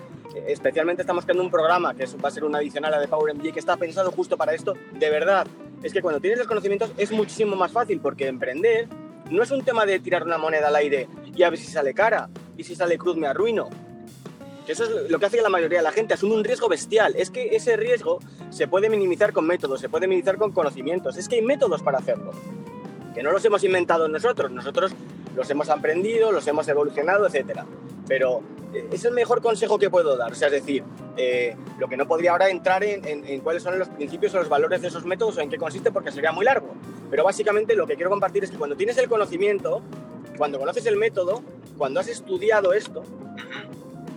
especialmente estamos creando un programa que va a ser un adicional a The Power MBA que está pensado justo para esto, de verdad, es que cuando tienes los conocimientos es muchísimo más fácil porque emprender no es un tema de tirar una moneda al aire y a ver si sale cara. y si sale cruz me arruino. Eso es lo que hace la mayoría de la gente, asume un riesgo bestial. Es que ese riesgo se puede minimizar con métodos, se puede minimizar con conocimientos. Es que hay métodos para hacerlo. Que no los hemos inventado nosotros, nosotros los hemos aprendido, los hemos evolucionado, etc. Pero eh, es el mejor consejo que puedo dar. O sea, es decir, eh, lo que no podría ahora entrar en, en, cuáles son los principios o los valores de esos métodos o en qué consiste porque sería muy largo. Pero básicamente lo que quiero compartir es que cuando tienes el conocimiento, cuando conoces el método, cuando has estudiado esto,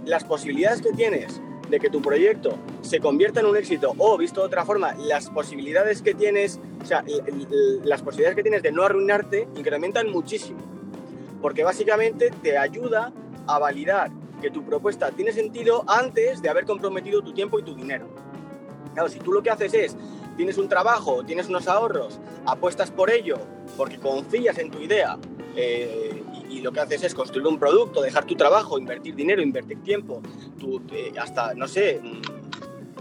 las posibilidades que tienes de que tu proyecto se convierta en un éxito o, visto de otra forma, las posibilidades que tienes, o sea, las posibilidades que tienes de no arruinarte incrementan muchísimo. Porque básicamente te ayuda a validar que tu propuesta tiene sentido antes de haber comprometido tu tiempo y tu dinero. Claro, si tú lo que haces es, tienes un trabajo, tienes unos ahorros, apuestas por ello, porque confías en tu idea, eh, y, lo que haces es construir un producto, dejar tu trabajo, invertir dinero, invertir tiempo, eh, hasta, no sé,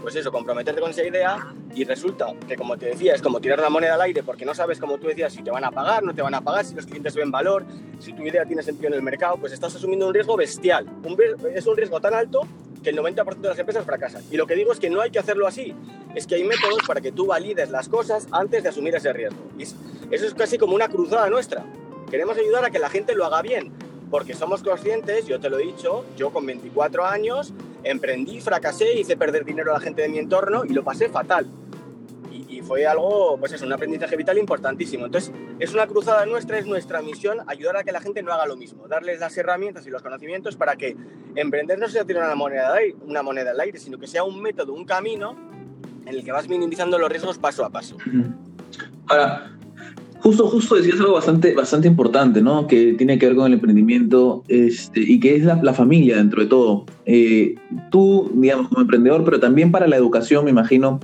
pues eso, comprometerte con esa idea y resulta que, como te decía, es como tirar una moneda al aire porque no sabes, como tú decías, si te van a pagar, no te van a pagar, si los clientes ven valor, si tu idea tiene sentido en el mercado, pues estás asumiendo un riesgo bestial. es un riesgo tan alto que el 90% de las empresas fracasan. Y lo que digo es que no hay que hacerlo así. Es que hay métodos para que tú valides las cosas antes de asumir ese riesgo. Y eso es casi como una cruzada nuestra. Queremos ayudar a que la gente lo haga bien, porque somos conscientes, yo te lo he dicho, yo con 24 años emprendí, fracasé, hice perder dinero a la gente de mi entorno y lo pasé fatal. Y, fue algo, pues es un aprendizaje vital importantísimo. Entonces, es una cruzada nuestra, es nuestra misión ayudar a que la gente no haga lo mismo, darles las herramientas y los conocimientos para que emprender no sea tirar una moneda, una moneda al aire, sino que sea un método, un camino en el que vas minimizando los riesgos paso a paso. Ahora, Justo, justo decías algo bastante, bastante importante, ¿no? Que tiene que ver con el emprendimiento este, y que es la, familia dentro de todo. Eh, tú, digamos, como emprendedor, pero también para la educación, me imagino,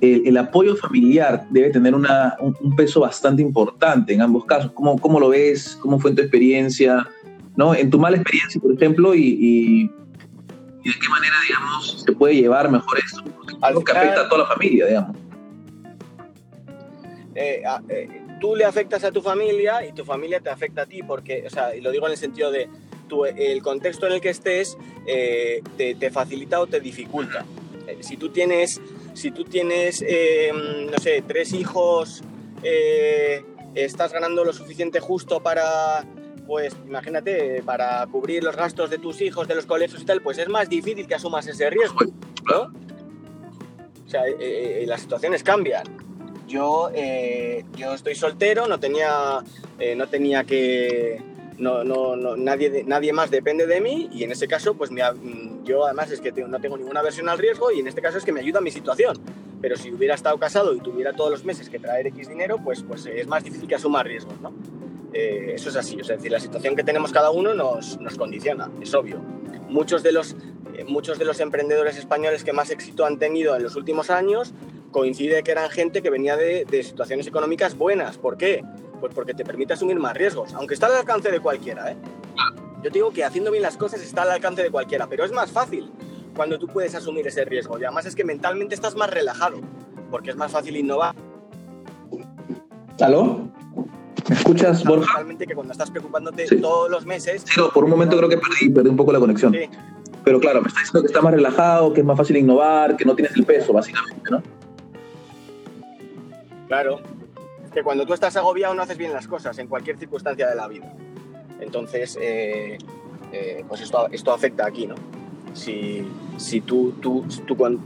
el, apoyo familiar debe tener una, un, peso bastante importante en ambos casos. ¿Cómo, ¿Cómo, lo ves? ¿Cómo fue en tu experiencia? ¿no? En tu mala experiencia, por ejemplo, y, y, de qué manera, digamos, se puede llevar mejor esto. Algo que afecta a toda la familia, digamos. Eh, eh, tú le afectas a tu familia y tu familia te afecta a ti, porque, o sea, y lo digo en el sentido de el contexto en el que estés eh, te, facilita o te dificulta. Eh, si tú tienes, si tú tienes em, no sé, tres hijos, eh, estás ganando lo suficiente justo para, pues imagínate, para cubrir los gastos de tus hijos, de los colegios y tal, pues es más difícil que asumas ese riesgo, ¿no? O sea, las situaciones cambian yo, eh, yo estoy soltero, no tenía, eh, no tenía que... No, no, no, nadie, nadie más depende de mí y en ese caso, pues mm, yo además es que no tengo ninguna versión al riesgo y en este caso es que me ayuda mi situación. Pero si hubiera estado casado y tuviera todos los meses que traer X dinero, pues, pues es más difícil que asuma riesgos, ¿no? Eh, eso es así, es decir, la situación que tenemos cada uno nos, nos condiciona, es obvio. Muchos de, los, muchos de los emprendedores españoles que más éxito han tenido en los últimos años coincide que eran gente que venía de, situaciones económicas buenas. ¿Por qué? Pues porque te permite asumir más riesgos, aunque está al alcance de cualquiera. ¿eh? Yo te digo que haciendo bien las cosas está al alcance de cualquiera, pero es más fácil cuando tú puedes asumir ese riesgo. Y además es que mentalmente estás más relajado, porque es más fácil innovar. ¿Aló? ¿Me escuchas, Borja? Realmente que cuando estás preocupándote todos los meses... Sí, por un momento creo que perdí, perdí un poco la conexión. Sí. Pero claro, me está diciendo que está más relajado, que es más fácil innovar, que no tienes el peso, básicamente, ¿no? Claro, que cuando tú estás agobiado no haces bien las cosas en cualquier circunstancia de la vida. Entonces, eh, eh, pues esto, esto afecta aquí, ¿no? Si, si tú, tú,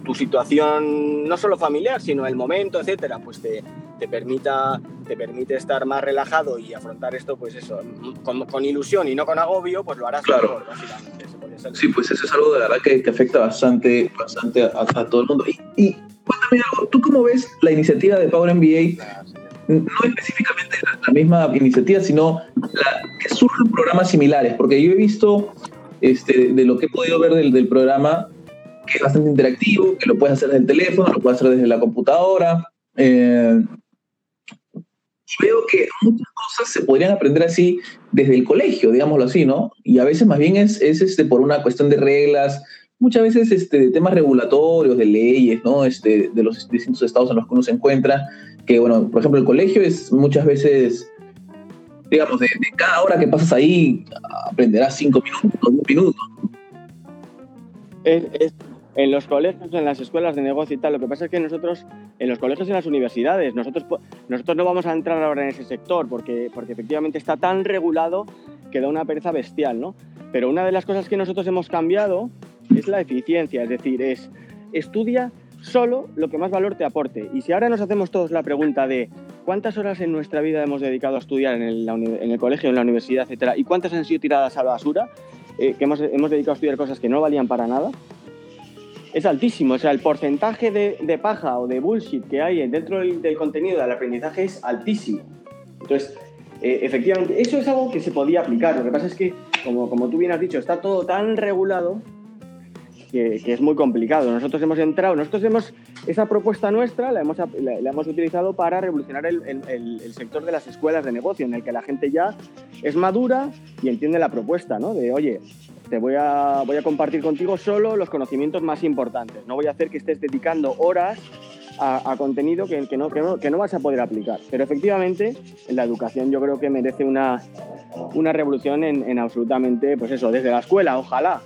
tu situación, no solo familiar, sino el momento, etcétera, pues te, te, permita, te permite estar más relajado y afrontar esto, pues eso, con, ilusión y no con agobio, pues lo harás claro. básicamente. Sí, pues eso es algo de verdad que, que afecta bastante, bastante a, todo el mundo. y cuéntame algo, ¿tú cómo ves la iniciativa de Power MBA? No específicamente la, misma iniciativa, sino la, que surgen programas similares, porque yo he visto, este, de lo que he podido ver del, del programa, que es bastante interactivo, que lo puedes hacer desde el teléfono, lo puedes hacer desde la computadora. Eh, veo que muchas cosas se podrían aprender así desde el colegio, digámoslo así, ¿no? Y a veces más bien es, es este, por una cuestión de reglas, muchas veces este, de temas regulatorios, de leyes, ¿no? Este, de los distintos estados en los que uno se encuentra, que, bueno, por ejemplo, el colegio es muchas veces digamos, de, cada hora que pasas ahí, aprenderás cinco minutos, dos minutos. en los colegios, en las escuelas de negocio y tal, lo que pasa es que nosotros, en los colegios y en las universidades, nosotros, nosotros no vamos a entrar ahora en ese sector porque, porque efectivamente está tan regulado que da una pereza bestial, ¿no? Pero una de las cosas que nosotros hemos cambiado es la eficiencia, es decir, es estudia solo lo que más valor te aporte. Y si ahora nos hacemos todos la pregunta de cuántas horas en nuestra vida hemos dedicado a estudiar en el, colegio, en la universidad, etcétera, y cuántas han sido tiradas a la basura, eh, que hemos, hemos, dedicado a estudiar cosas que no valían para nada, es altísimo. O sea, el porcentaje de, paja o de bullshit que hay dentro del, contenido del aprendizaje es altísimo. Entonces, eh, efectivamente, eso es algo que se podía aplicar. Lo que pasa es que, como, como tú bien has dicho, está todo tan regulado que, es muy complicado. Nosotros hemos entrado, nosotros hemos, esa propuesta nuestra la hemos, la, hemos utilizado para revolucionar el, el, sector de las escuelas de negocio, en el que la gente ya es madura y entiende la propuesta, ¿no? De, oye, te voy a, voy a compartir contigo solo los conocimientos más importantes. No voy a hacer que estés dedicando horas a, contenido que, que, no, que, no, que, no, vas a poder aplicar. Pero efectivamente, en la educación yo creo que merece una, una revolución en, en absolutamente, pues eso, desde la escuela, ojalá,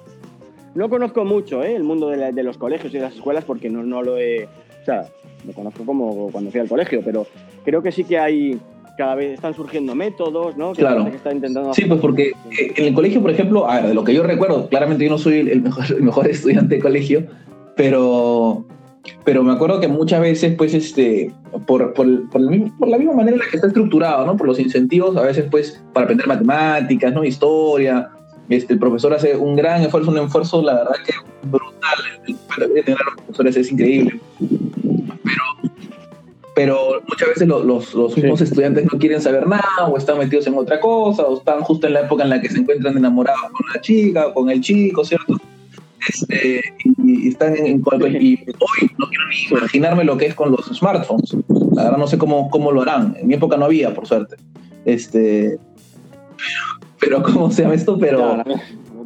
no conozco mucho ¿eh? el mundo de, los colegios y de las escuelas porque no, no lo he... O sea, lo conozco como cuando fui al colegio, pero creo que sí que hay... Cada vez están surgiendo métodos, ¿no? claro. intentando... Sí, pues porque eh, en el colegio, por ejemplo, a ver, de lo que yo recuerdo, claramente yo no soy el mejor, el mejor estudiante de colegio, pero pero me acuerdo que muchas veces, pues, este, por, por, por, la misma manera en la que está estructurado, ¿no? Por los incentivos, a veces, pues, para aprender matemáticas, ¿no? Historia, este, el profesor hace un gran esfuerzo, un esfuerzo, la verdad que brutal. El, tener a los profesores es increíble. Pero, pero muchas veces los, los, mismos estudiantes no quieren saber nada, o están metidos en otra cosa, o están justo en la época en la que se encuentran enamorados con la chica, o con el chico, ¿cierto? Este, y, están en, y hoy no quiero ni imaginarme lo que es con los smartphones. La verdad no sé cómo, cómo lo harán. En mi época no había, por suerte. Este, pero ¿cómo se llama esto? Pero,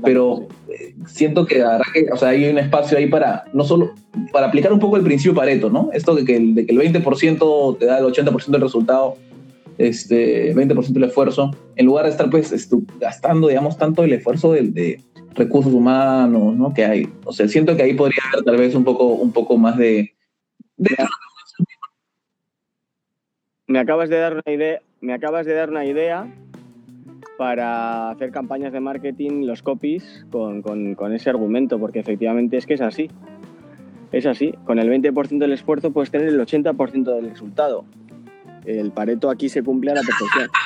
pero eh, siento que, que o sea, hay un espacio ahí para, no solo, para aplicar un poco el principio Pareto, ¿no? Esto de que el, de que el 20% te da el 80% del resultado, este, 20% del esfuerzo, en lugar de estar pues gastando, digamos, tanto el esfuerzo de, de, recursos humanos, ¿no? Que hay. O sea, siento que ahí podría haber tal vez un poco, un poco más de... Me acabas de dar una idea, me acabas de dar una idea para hacer campañas de marketing, los copies, con, con, ese argumento, porque efectivamente es que es así. Es así. Con el 20% del esfuerzo puedes tener el 80% del resultado. El Pareto aquí se cumple a la perfección.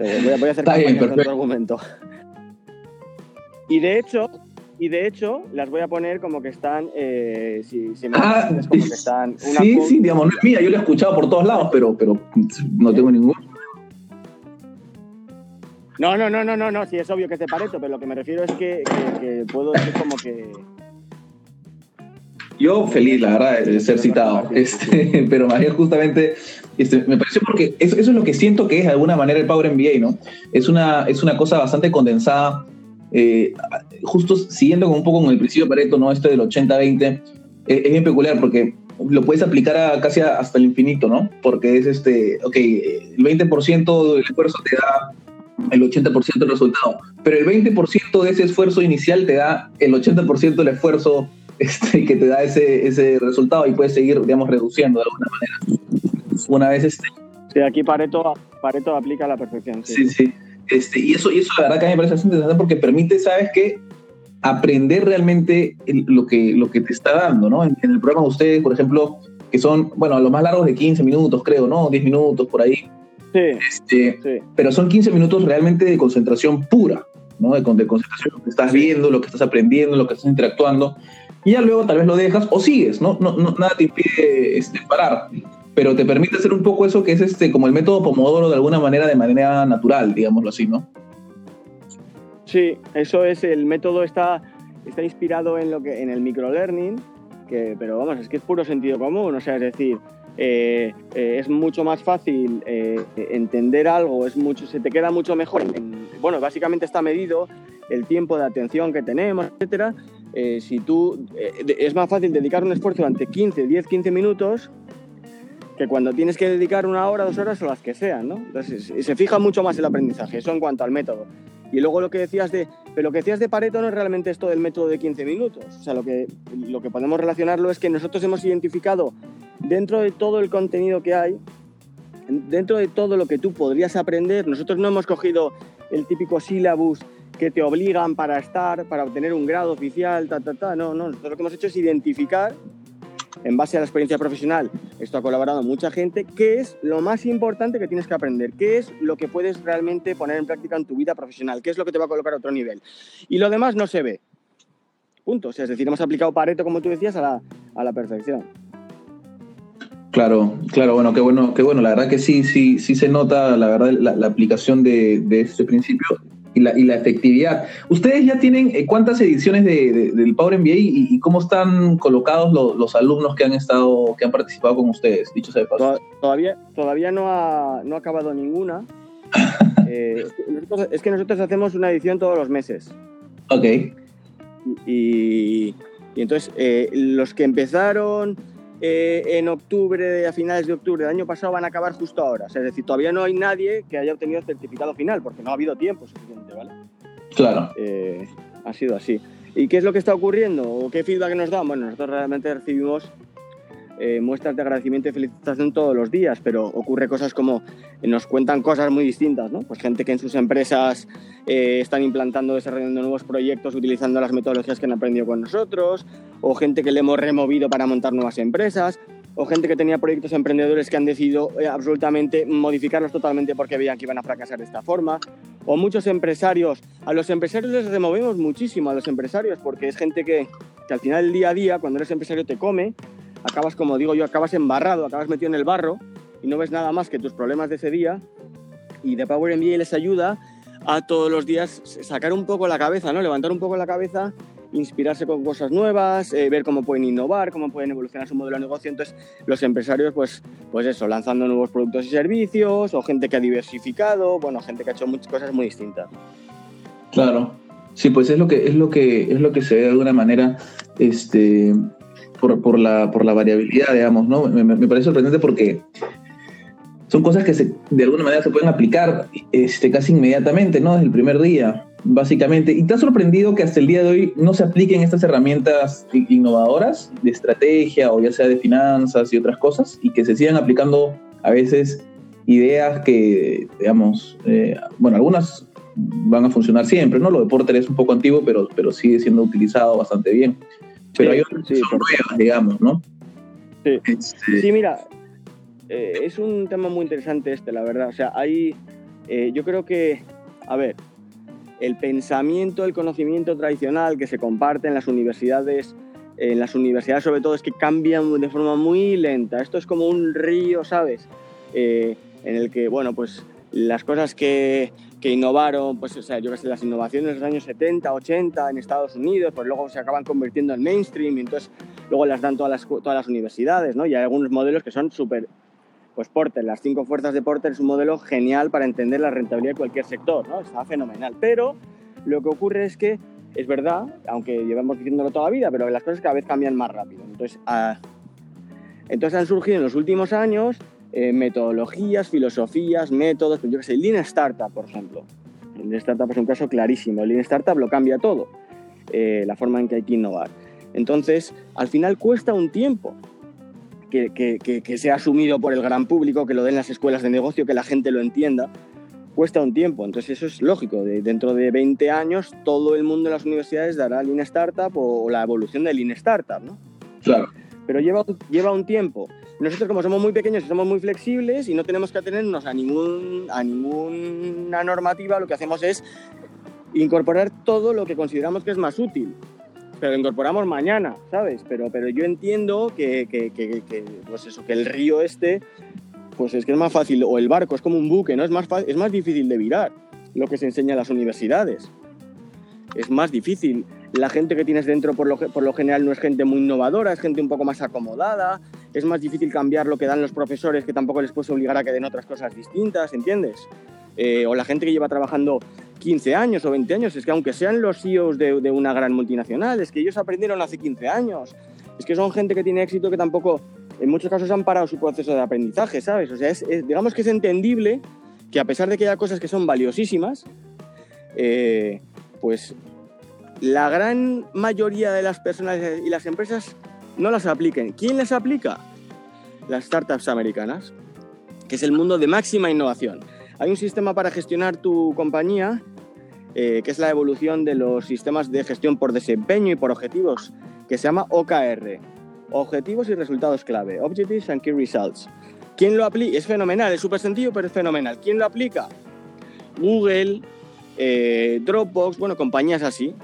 Eh, voy, a, voy, a, hacer campañas con otro argumento. Y de hecho, y de hecho las voy a poner como que están eh, si, si me ah, como que están sí sí digamos no es mía yo lo he escuchado por todos lados pero pero no tengo ningún no, no, no, no, no, no, sí es obvio que es de Pareto, pero lo que me refiero es que, puedo decir como que... Yo feliz, la verdad, de ser citado, este, pero más bien justamente este, me pareció porque eso, es lo que siento que es de alguna manera el Power MBA, ¿no? Es una, es una cosa bastante condensada, eh, justo siguiendo un poco con el principio de Pareto, ¿no? Este del 80-20, eh, es bien peculiar porque lo puedes aplicar a, casi hasta el infinito, ¿no? Porque es este, ok, el 20% del esfuerzo te da el 80% del resultado. Pero el 20% de ese esfuerzo inicial te da el 80% del esfuerzo este, que te da ese, ese resultado y puedes seguir, digamos, reduciendo de alguna manera. Una vez este... Sí, aquí Pareto, Pareto aplica a la perfección. Sí, sí. Este, y, eso, y eso la verdad que a mí me parece interesante porque permite, ¿sabes qué? Aprender realmente lo, que, lo que te está dando, ¿no? En, el programa de ustedes, por ejemplo, que son, bueno, a lo más largos de 15 minutos, creo, ¿no? 10 minutos por ahí. Este, Pero son 15 minutos realmente de concentración pura, ¿no? De, de concentración, lo que estás viendo, lo que estás aprendiendo, lo que estás interactuando. Y ya luego tal vez lo dejas o sigues, ¿no? no, no nada te impide este, parar, pero te permite hacer un poco eso que es este, como el método Pomodoro de alguna manera, de manera natural, digámoslo así, ¿no? Sí, eso es, el método está, está inspirado en, lo que, en el microlearning, que, pero vamos, es que es puro sentido común, o sea, es decir, eh, eh, es mucho más fácil eh, entender algo, es mucho, se te queda mucho mejor. bueno, básicamente está medido el tiempo de atención que tenemos, etcétera. si tú, es más fácil dedicar un esfuerzo durante 15, 10, 15 minutos que cuando tienes que dedicar una hora, dos horas o las que sean, ¿no? Entonces, se fija mucho más el aprendizaje, eso en cuanto al método. Y luego lo que decías de, pero lo que decías de Pareto no es realmente esto del método de 15 minutos. O sea, lo que, lo que podemos relacionarlo es que nosotros hemos identificado dentro de todo el contenido que hay, dentro de todo lo que tú podrías aprender, nosotros no hemos cogido el típico sílabus que te obligan para estar, para obtener un grado oficial, ta, ta, ta. No, no, nosotros lo que hemos hecho es identificar, en base a la experiencia profesional, esto ha colaborado mucha gente, qué es lo más importante que tienes que aprender, qué es lo que puedes realmente poner en práctica en tu vida profesional, qué es lo que te va a colocar a otro nivel. Y lo demás no se ve. Punto. O sea, es decir, hemos aplicado Pareto, como tú decías, a la, a la perfección. Claro, claro, bueno, qué bueno, qué bueno. La verdad que sí, sí, sí se nota, la verdad, la, aplicación de, de este principio y la, y la, efectividad. ¿Ustedes ya tienen eh, cuántas ediciones de, del Power MBA y, cómo están colocados los, alumnos que han estado, que han participado con ustedes, dicho sea de paso? Todavía, todavía no, ha, no ha acabado ninguna. Eh, es que nosotros hacemos una edición todos los meses. Ok. Y, y entonces, eh, los que empezaron eh, en octubre, a finales de octubre del año pasado, van a acabar justo ahora. es decir, todavía no hay nadie que haya obtenido el certificado final, porque no ha habido tiempo suficiente, ¿vale? Claro. Eh, ha sido así. ¿Y qué es lo que está ocurriendo? ¿O qué feedback nos dan? Bueno, nosotros realmente recibimos eh, muestras de agradecimiento y felicitación todos los días, pero ocurre cosas como nos cuentan cosas muy distintas, ¿no? Pues gente que en sus empresas eh, están implantando, desarrollando nuevos proyectos utilizando las metodologías que han aprendido con nosotros, o gente que le hemos removido para montar nuevas empresas, o gente que tenía proyectos emprendedores que han decidido eh, absolutamente modificarlos totalmente porque veían que iban a fracasar de esta forma, o muchos empresarios. A los empresarios les removemos muchísimo a los empresarios porque es gente que, que al final del día a día, cuando eres empresario, te come acabas, como digo yo, acabas embarrado, acabas metido en el barro y no ves nada más que tus problemas de ese día. Y The Power MBA les ayuda a todos los días sacar un poco la cabeza, ¿no? Levantar un poco la cabeza, inspirarse con cosas nuevas, eh, ver cómo pueden innovar, cómo pueden evolucionar su modelo de negocio. Entonces, los empresarios, pues, pues eso, lanzando nuevos productos y servicios, o gente que ha diversificado, bueno, gente que ha hecho muchas cosas muy distintas. Claro. Sí, pues es lo que es lo que es lo que se ve de alguna manera este por, la, por la variabilidad, digamos, ¿no? Me, parece sorprendente porque son cosas que de alguna manera se pueden aplicar este, casi inmediatamente, ¿no? Desde el primer día, básicamente. ¿Y te ha sorprendido que hasta el día de hoy no se apliquen estas herramientas innovadoras de estrategia o ya sea de finanzas y otras cosas y que se sigan aplicando a veces ideas que, digamos, eh, bueno, algunas van a funcionar siempre, ¿no? Lo de Porter es un poco antiguo, pero, pero sigue siendo utilizado bastante bien pero hay otras sí, digamos, ¿no? Sí, este, sí mira, eh, es un tema muy interesante este, la verdad. O sea, hay, eh, yo creo que, a ver, el pensamiento, el conocimiento tradicional que se comparte en las universidades, en las universidades sobre todo, es que cambian de forma muy lenta. Esto es como un río, ¿sabes? Eh, en el que, bueno, pues las cosas que que innovaron, pues, o sea, yo que sé, las innovaciones de los años 70, 80 en Estados Unidos, pues luego se acaban convirtiendo en mainstream y entonces luego las dan todas las, todas las universidades, ¿no? Y hay algunos modelos que son súper, pues Porter, las cinco fuerzas de Porter es un modelo genial para entender la rentabilidad de cualquier sector, ¿no? Está fenomenal. Pero lo que ocurre es que, es verdad, aunque llevamos diciéndolo toda la vida, pero las cosas cada vez cambian más rápido. Entonces, ah, entonces han surgido en los últimos años eh, metodologías, filosofías, métodos, yo que sé, Lean Startup, por ejemplo. Lean Startup es un caso clarísimo. Lean Startup lo cambia todo, eh, la forma en que hay que innovar. Entonces, al final cuesta un tiempo que, que, que, sea asumido por el gran público, que lo den las escuelas de negocio, que la gente lo entienda. Cuesta un tiempo, entonces eso es lógico. De, dentro de 20 años, todo el mundo en las universidades dará Lean Startup o, la evolución de Lean Startup, ¿no? Claro. Pero lleva, lleva un tiempo. Nosotros como somos muy pequeños y somos muy flexibles y no tenemos que atenernos a, ningún, a ninguna normativa, lo que hacemos es incorporar todo lo que consideramos que es más útil. Pero lo incorporamos mañana, ¿sabes? Pero, pero yo entiendo que, que, que, que, pues eso, que el río este, pues es que es más fácil, o el barco es como un buque, ¿no? Es más, es más difícil de virar lo que se enseña en las universidades. Es más difícil la gente que tienes dentro por lo, por lo general no es gente muy innovadora, es gente un poco más acomodada, es más difícil cambiar lo que dan los profesores que tampoco les puedes obligar a que den otras cosas distintas, ¿entiendes? Eh, o la gente que lleva trabajando 15 años o 20 años, es que aunque sean los CEOs de, una gran multinacional, es que ellos aprendieron hace 15 años, es que son gente que tiene éxito que tampoco en muchos casos han parado su proceso de aprendizaje, ¿sabes? O sea, digamos que es entendible que a pesar de que haya cosas que son valiosísimas, eh, pues la gran mayoría de las personas y las empresas no las apliquen. ¿Quién las aplica? Las startups americanas, que es el mundo de máxima innovación. Hay un sistema para gestionar tu compañía, eh, que es la evolución de los sistemas de gestión por desempeño y por objetivos, que se llama OKR, Objetivos y Resultados Clave, Objectives and Key Results. ¿Quién lo aplica? Es fenomenal, es súper sencillo, pero es fenomenal. ¿Quién lo aplica? Google, eh, Dropbox, bueno, compañías así.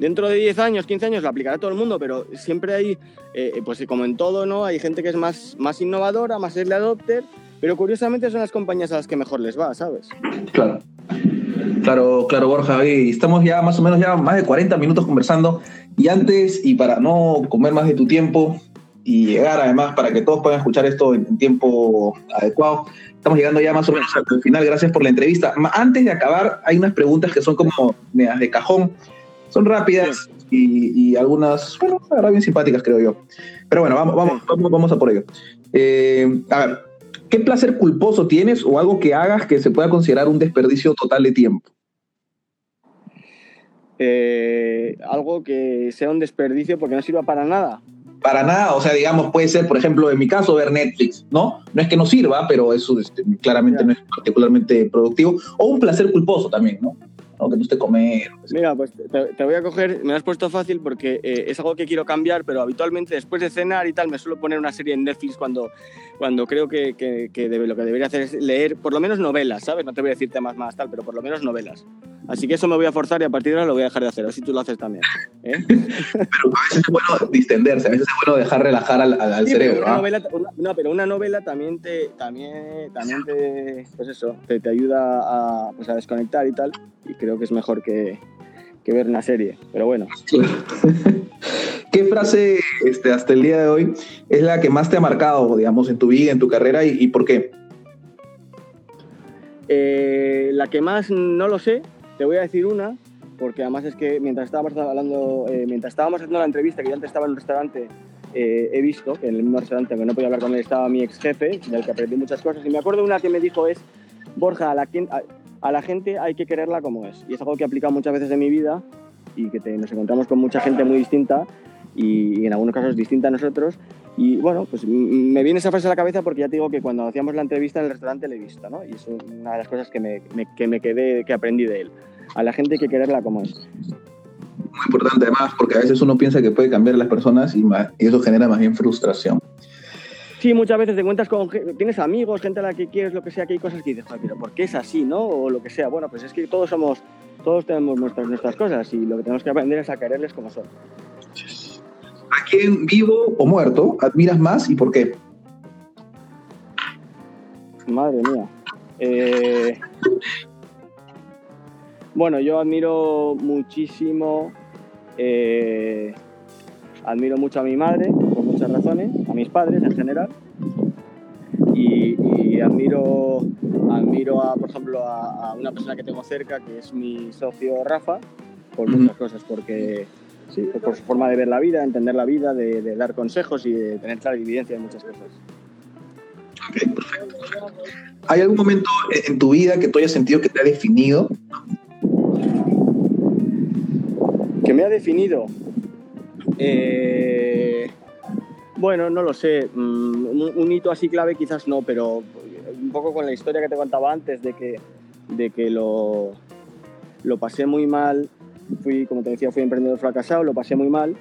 Dentro de 10 años, 15 años lo aplicará todo el mundo, pero siempre hay, eh, pues como en todo, ¿no? Hay gente que es más, más innovadora, más early adopter, pero curiosamente son las compañías a las que mejor les va, ¿sabes? Claro. Claro, claro, Borja. Y estamos ya más o menos ya más de 40 minutos conversando. Y antes, y para no comer más de tu tiempo y llegar además para que todos puedan escuchar esto en, tiempo adecuado, estamos llegando ya más o menos al final. Gracias por la entrevista. Antes de acabar, hay unas preguntas que son como de cajón. Son rápidas y, algunas, bueno, bien simpáticas, creo yo. Pero bueno, vamos, vamos, vamos, a por ello. Eh, a ver, ¿Qué placer culposo tienes o algo que hagas que se pueda considerar un desperdicio total de tiempo? Eh, algo que sea un desperdicio porque no sirva para nada. Para nada, o sea, digamos, puede ser, por ejemplo, en mi caso, ver Netflix, ¿no? No es que no sirva, pero eso este, claramente no es particularmente productivo. O un placer culposo también, ¿no? Que no esté comer. Mira, pues te, voy a coger, me lo has puesto fácil porque eh, es algo que quiero cambiar, pero habitualmente después de cenar y tal me suelo poner una serie en Netflix cuando, cuando creo que, que, lo que debería hacer es leer por lo menos novelas, ¿sabes? No te voy a decir temas más tal, pero por lo menos novelas. Así que eso me voy a forzar y a partir de ahora lo voy a dejar de hacer, así tú lo haces también. ¿eh? pero a veces es bueno distenderse, a veces es bueno dejar relajar al, al cerebro. Una novela, no, pero una novela también te, también, también te, pues eso, te, te ayuda a, pues a desconectar y tal, y creo que es mejor que, que ver una serie, pero bueno. ¿Qué frase este, hasta el día de hoy es la que más te ha marcado, digamos, en tu vida, en tu carrera y, por qué? Eh, la que más no lo sé, te voy a decir una, porque además es que mientras estábamos hablando, eh, mientras estábamos haciendo la entrevista, que yo antes estaba en un restaurante, eh, he visto que en el mismo restaurante, que no podía hablar con él, estaba mi ex jefe, del que aprendí muchas cosas, y me acuerdo una que me dijo es, Borja, a la, a la gente hay que quererla como es. Y es algo que he aplicado muchas veces en mi vida y que nos encontramos con mucha gente muy distinta y, en algunos casos distinta a nosotros. Y bueno, pues me viene esa frase a la cabeza porque ya te digo que cuando hacíamos la entrevista en el restaurante le he visto, ¿no? Y es una de las cosas que me, que me quedé, que aprendí de él. A la gente hay que quererla como es. Muy importante además, porque a veces uno piensa que puede cambiar a las personas y, y eso genera más bien frustración. Sí, muchas veces te encuentras con. Tienes amigos, gente a la que quieres, lo que sea, que hay cosas que dices, pero ¿por qué es así, no? O lo que sea. Bueno, pues es que todos somos. Todos tenemos nuestras, nuestras cosas y lo que tenemos que aprender es a quererles como son. ¿A quién vivo o muerto admiras más y por qué? Madre mía. Eh, bueno, yo admiro muchísimo. Eh, admiro mucho a mi madre por muchas razones, a mis padres en general, y, admiro, admiro a, por ejemplo, a, una persona que tengo cerca, que es mi socio Rafa, por muchas cosas, porque sí, por su forma de ver la vida, entender la vida, de, dar consejos y de tener clara evidencia de muchas cosas. Ok, perfecto. ¿Hay algún momento en tu vida que tú hayas sentido que te ha definido? Que me ha definido. Eh, bueno, no lo sé. Mm, un, hito así clave quizás no, pero un poco con la historia que te contaba antes de que, de que lo, lo pasé muy mal. Fui, como te decía, fui emprendedor fracasado, lo pasé muy mal.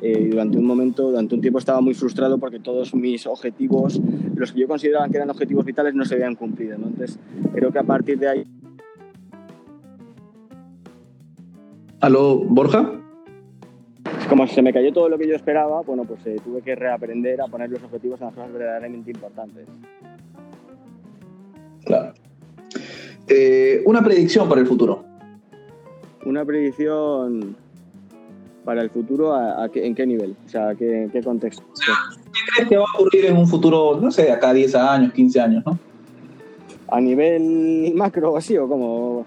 Eh, durante un momento, durante un tiempo estaba muy frustrado porque todos mis objetivos, los que yo consideraba que eran objetivos vitales, no se habían cumplido. Entonces, creo que a partir de ahí... ¿Aló, Borja? como se me cayó todo lo que yo esperaba, bueno, pues eh, tuve que reaprender a poner los objetivos en las cosas verdaderamente importantes. Claro. Eh, una predicción para el futuro. Una predicción para el futuro, ¿en qué nivel? O sea, ¿qué, ¿en qué contexto? ¿Qué crees que va a ocurrir en un futuro, no sé, acá 10 años, 15 años, no? A nivel macro, así o como...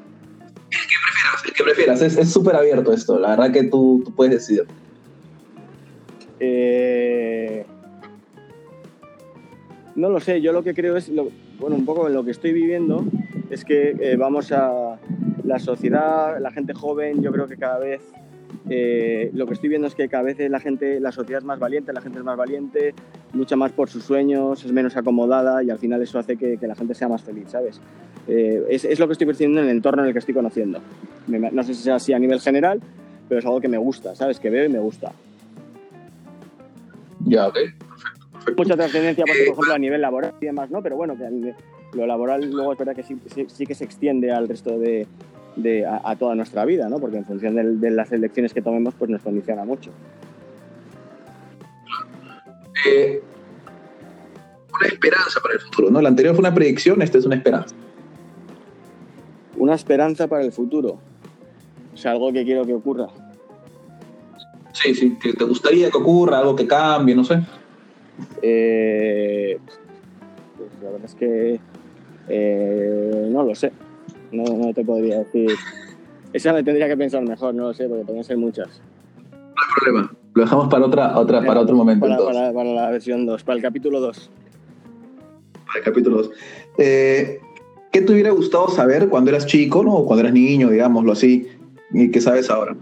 que prefieras. Es súper abierto esto. La verdad que tú, tú puedes decidir. Eh, No lo sé, yo lo que creo es, bueno, un poco en lo que estoy viviendo, es que eh, vamos a la sociedad, la gente joven, yo creo que cada vez eh, lo que estoy viendo es que cada vez la gente, la sociedad es más valiente, la gente es más valiente, lucha más por sus sueños, es menos acomodada y al final eso hace que, la gente sea más feliz, ¿sabes? Eh, es, es, lo que estoy percibiendo en el entorno en el que estoy conociendo. No sé si sea así a nivel general, pero es algo que me gusta, ¿sabes? Que veo y me gusta. Ya, ok mucha trascendencia, por ejemplo, a nivel laboral y demás, ¿no? Pero bueno, que lo laboral luego es verdad que sí, sí, que se extiende al resto de, de a, toda nuestra vida, ¿no? Porque en función de, las elecciones que tomemos, pues nos condiciona mucho. Eh, una esperanza para el futuro, ¿no? La anterior fue una predicción, esta es una esperanza. Una esperanza para el futuro. O sea, algo que quiero que ocurra. Sí, sí, que te gustaría que ocurra, algo que cambie, no sé. Eh, pues la verdad es que eh, no lo sé. No, te podría decir. Esa me tendría que pensar mejor, no lo sé, porque pueden ser muchas. No hay problema. Lo dejamos para, otra, otra, para otro momento. Para, para, la versión 2, para el capítulo 2. Para el capítulo 2. Eh, ¿Qué te hubiera gustado saber cuando eras chico, ¿no? o cuando eras niño, digámoslo así, y qué sabes ahora?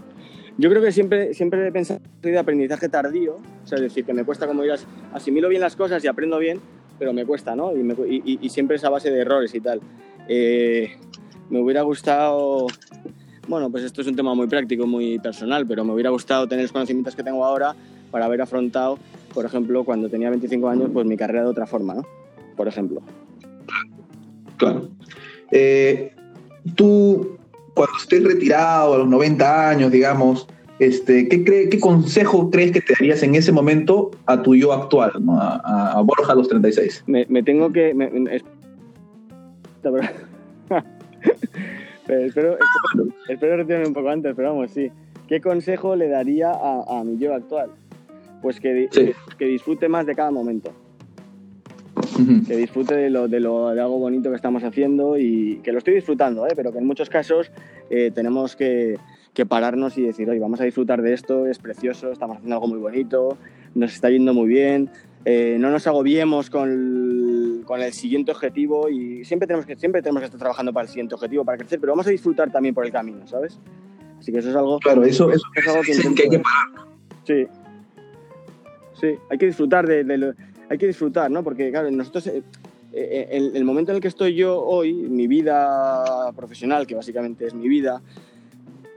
Yo creo que siempre, siempre he pensado de aprendizaje tardío, o sea, es decir, que me cuesta, como dirás, asimilo bien las cosas y aprendo bien, pero me cuesta, ¿no? Y, y, siempre es a base de errores y tal. Eh, me hubiera gustado, bueno, pues esto es un tema muy práctico, muy personal, pero me hubiera gustado tener los conocimientos que tengo ahora para haber afrontado, por ejemplo, cuando tenía 25 años, pues mi carrera de otra forma, ¿no? Por ejemplo. Claro. Eh, tú cuando estés retirado a los 90 años, digamos, este, ¿qué, ¿qué consejo crees que te darías en ese momento a tu yo actual, a, Borja a los 36? Me, me tengo que... espero, espero, retirarme un poco antes, pero vamos, sí. ¿Qué consejo le daría a, mi yo actual? Pues que, que disfrute más de cada momento que disfrute de, lo, de, lo, de algo bonito que estamos haciendo y que lo estoy disfrutando, ¿eh? pero que en muchos casos eh, tenemos que, que, pararnos y decir, oye, vamos a disfrutar de esto, es precioso, estamos haciendo algo muy bonito, nos está yendo muy bien, eh, no nos agobiemos con, con, el siguiente objetivo y siempre tenemos, que, siempre tenemos que estar trabajando para el siguiente objetivo, para crecer, pero vamos a disfrutar también por el camino, ¿sabes? Así que eso es algo... Claro, eso, es, algo que, hay que parar. Sí. Sí, hay que disfrutar de, de, hay que disfrutar, ¿no? Porque, claro, nosotros, eh, eh, el, el, momento en el que estoy yo hoy, mi vida profesional, que básicamente es mi vida,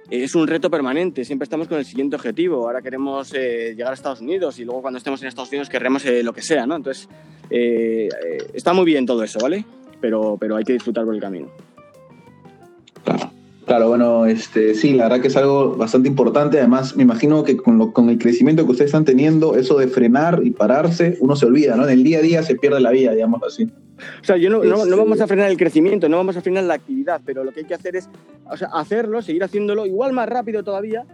es un reto permanente. Siempre estamos con el siguiente objetivo. Ahora queremos eh, llegar a Estados Unidos y luego cuando estemos en Estados Unidos querremos lo que sea, ¿no? Entonces, está muy bien todo eso, ¿vale? Pero, pero hay que disfrutar por el camino. Claro. Claro, bueno, este, sí, la verdad que es algo bastante importante. Además, me imagino que con, lo, con el crecimiento que ustedes están teniendo, eso de frenar y pararse, uno se olvida, ¿no? En el día a día se pierde la vida, digamos así. O sea, yo no, no, no, vamos a frenar el crecimiento, no vamos a frenar la actividad, pero lo que hay que hacer es o sea, hacerlo, seguir haciéndolo, igual más rápido todavía,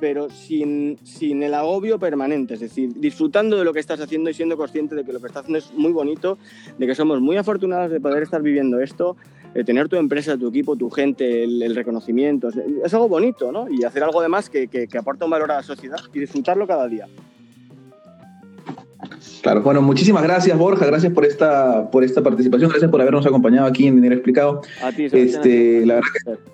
pero sin, sin el agobio permanente, es decir, disfrutando de lo que estás haciendo y siendo consciente de que lo que estás haciendo es muy bonito, de que somos muy afortunados de poder estar viviendo esto, de tener tu empresa, tu equipo, tu gente, el, reconocimiento, es, algo bonito, ¿no? Y hacer algo además que, que, que aporta un valor a la sociedad y disfrutarlo cada día. Claro, bueno, muchísimas gracias Borja, gracias por esta, por esta participación, gracias por habernos acompañado aquí en Dinero Explicado. A ti, este, la verdad que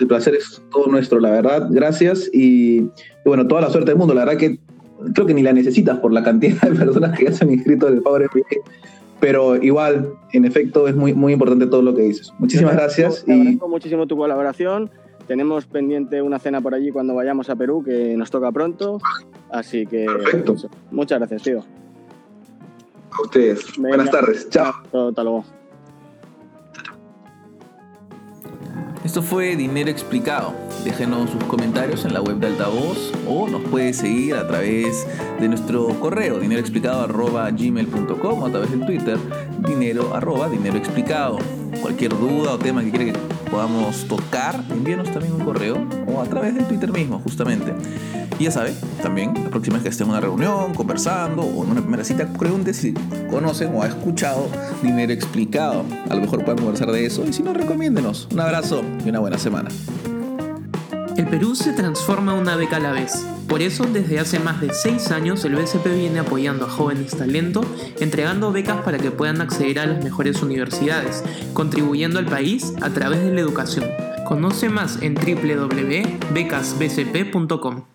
el placer es todo nuestro, la verdad. Gracias y, bueno, toda la suerte del mundo. La verdad que creo que ni la necesitas por la cantidad de personas que ya se han inscrito en el Power MBA, pero igual, en efecto, es muy, muy importante todo lo que dices. Muchísimas gracias. Te agradezco muchísimo tu colaboración. Tenemos pendiente una cena por allí cuando vayamos a Perú, que nos toca pronto. Así que Perfecto. muchas gracias, tío. A ustedes. Buenas tardes. Chao. Hasta luego. Esto fue Dinero Explicado. Déjenos sus comentarios en la web de Altavoz o nos puede seguir a través de nuestro correo dineroexplicado.gmail.com o a través del Twitter dinero arroba dinero explicado. Cualquier duda o tema que quiera que podamos tocar, envíenos también un correo o a través del Twitter mismo, justamente. Y ya sabe, también la próxima vez que esté en una reunión, conversando o en una primera cita, pregunte si conocen o ha escuchado Dinero Explicado. A lo mejor pueden conversar de eso y si no, recomiéndenos. Un abrazo y una buena semana. El Perú se transforma una beca a la vez Por eso, desde hace más de 6 años, el BCP viene apoyando a jóvenes talento, entregando becas para que puedan acceder a las mejores universidades, contribuyendo al país a través de la educación. Conoce más en www.becasbcp.com.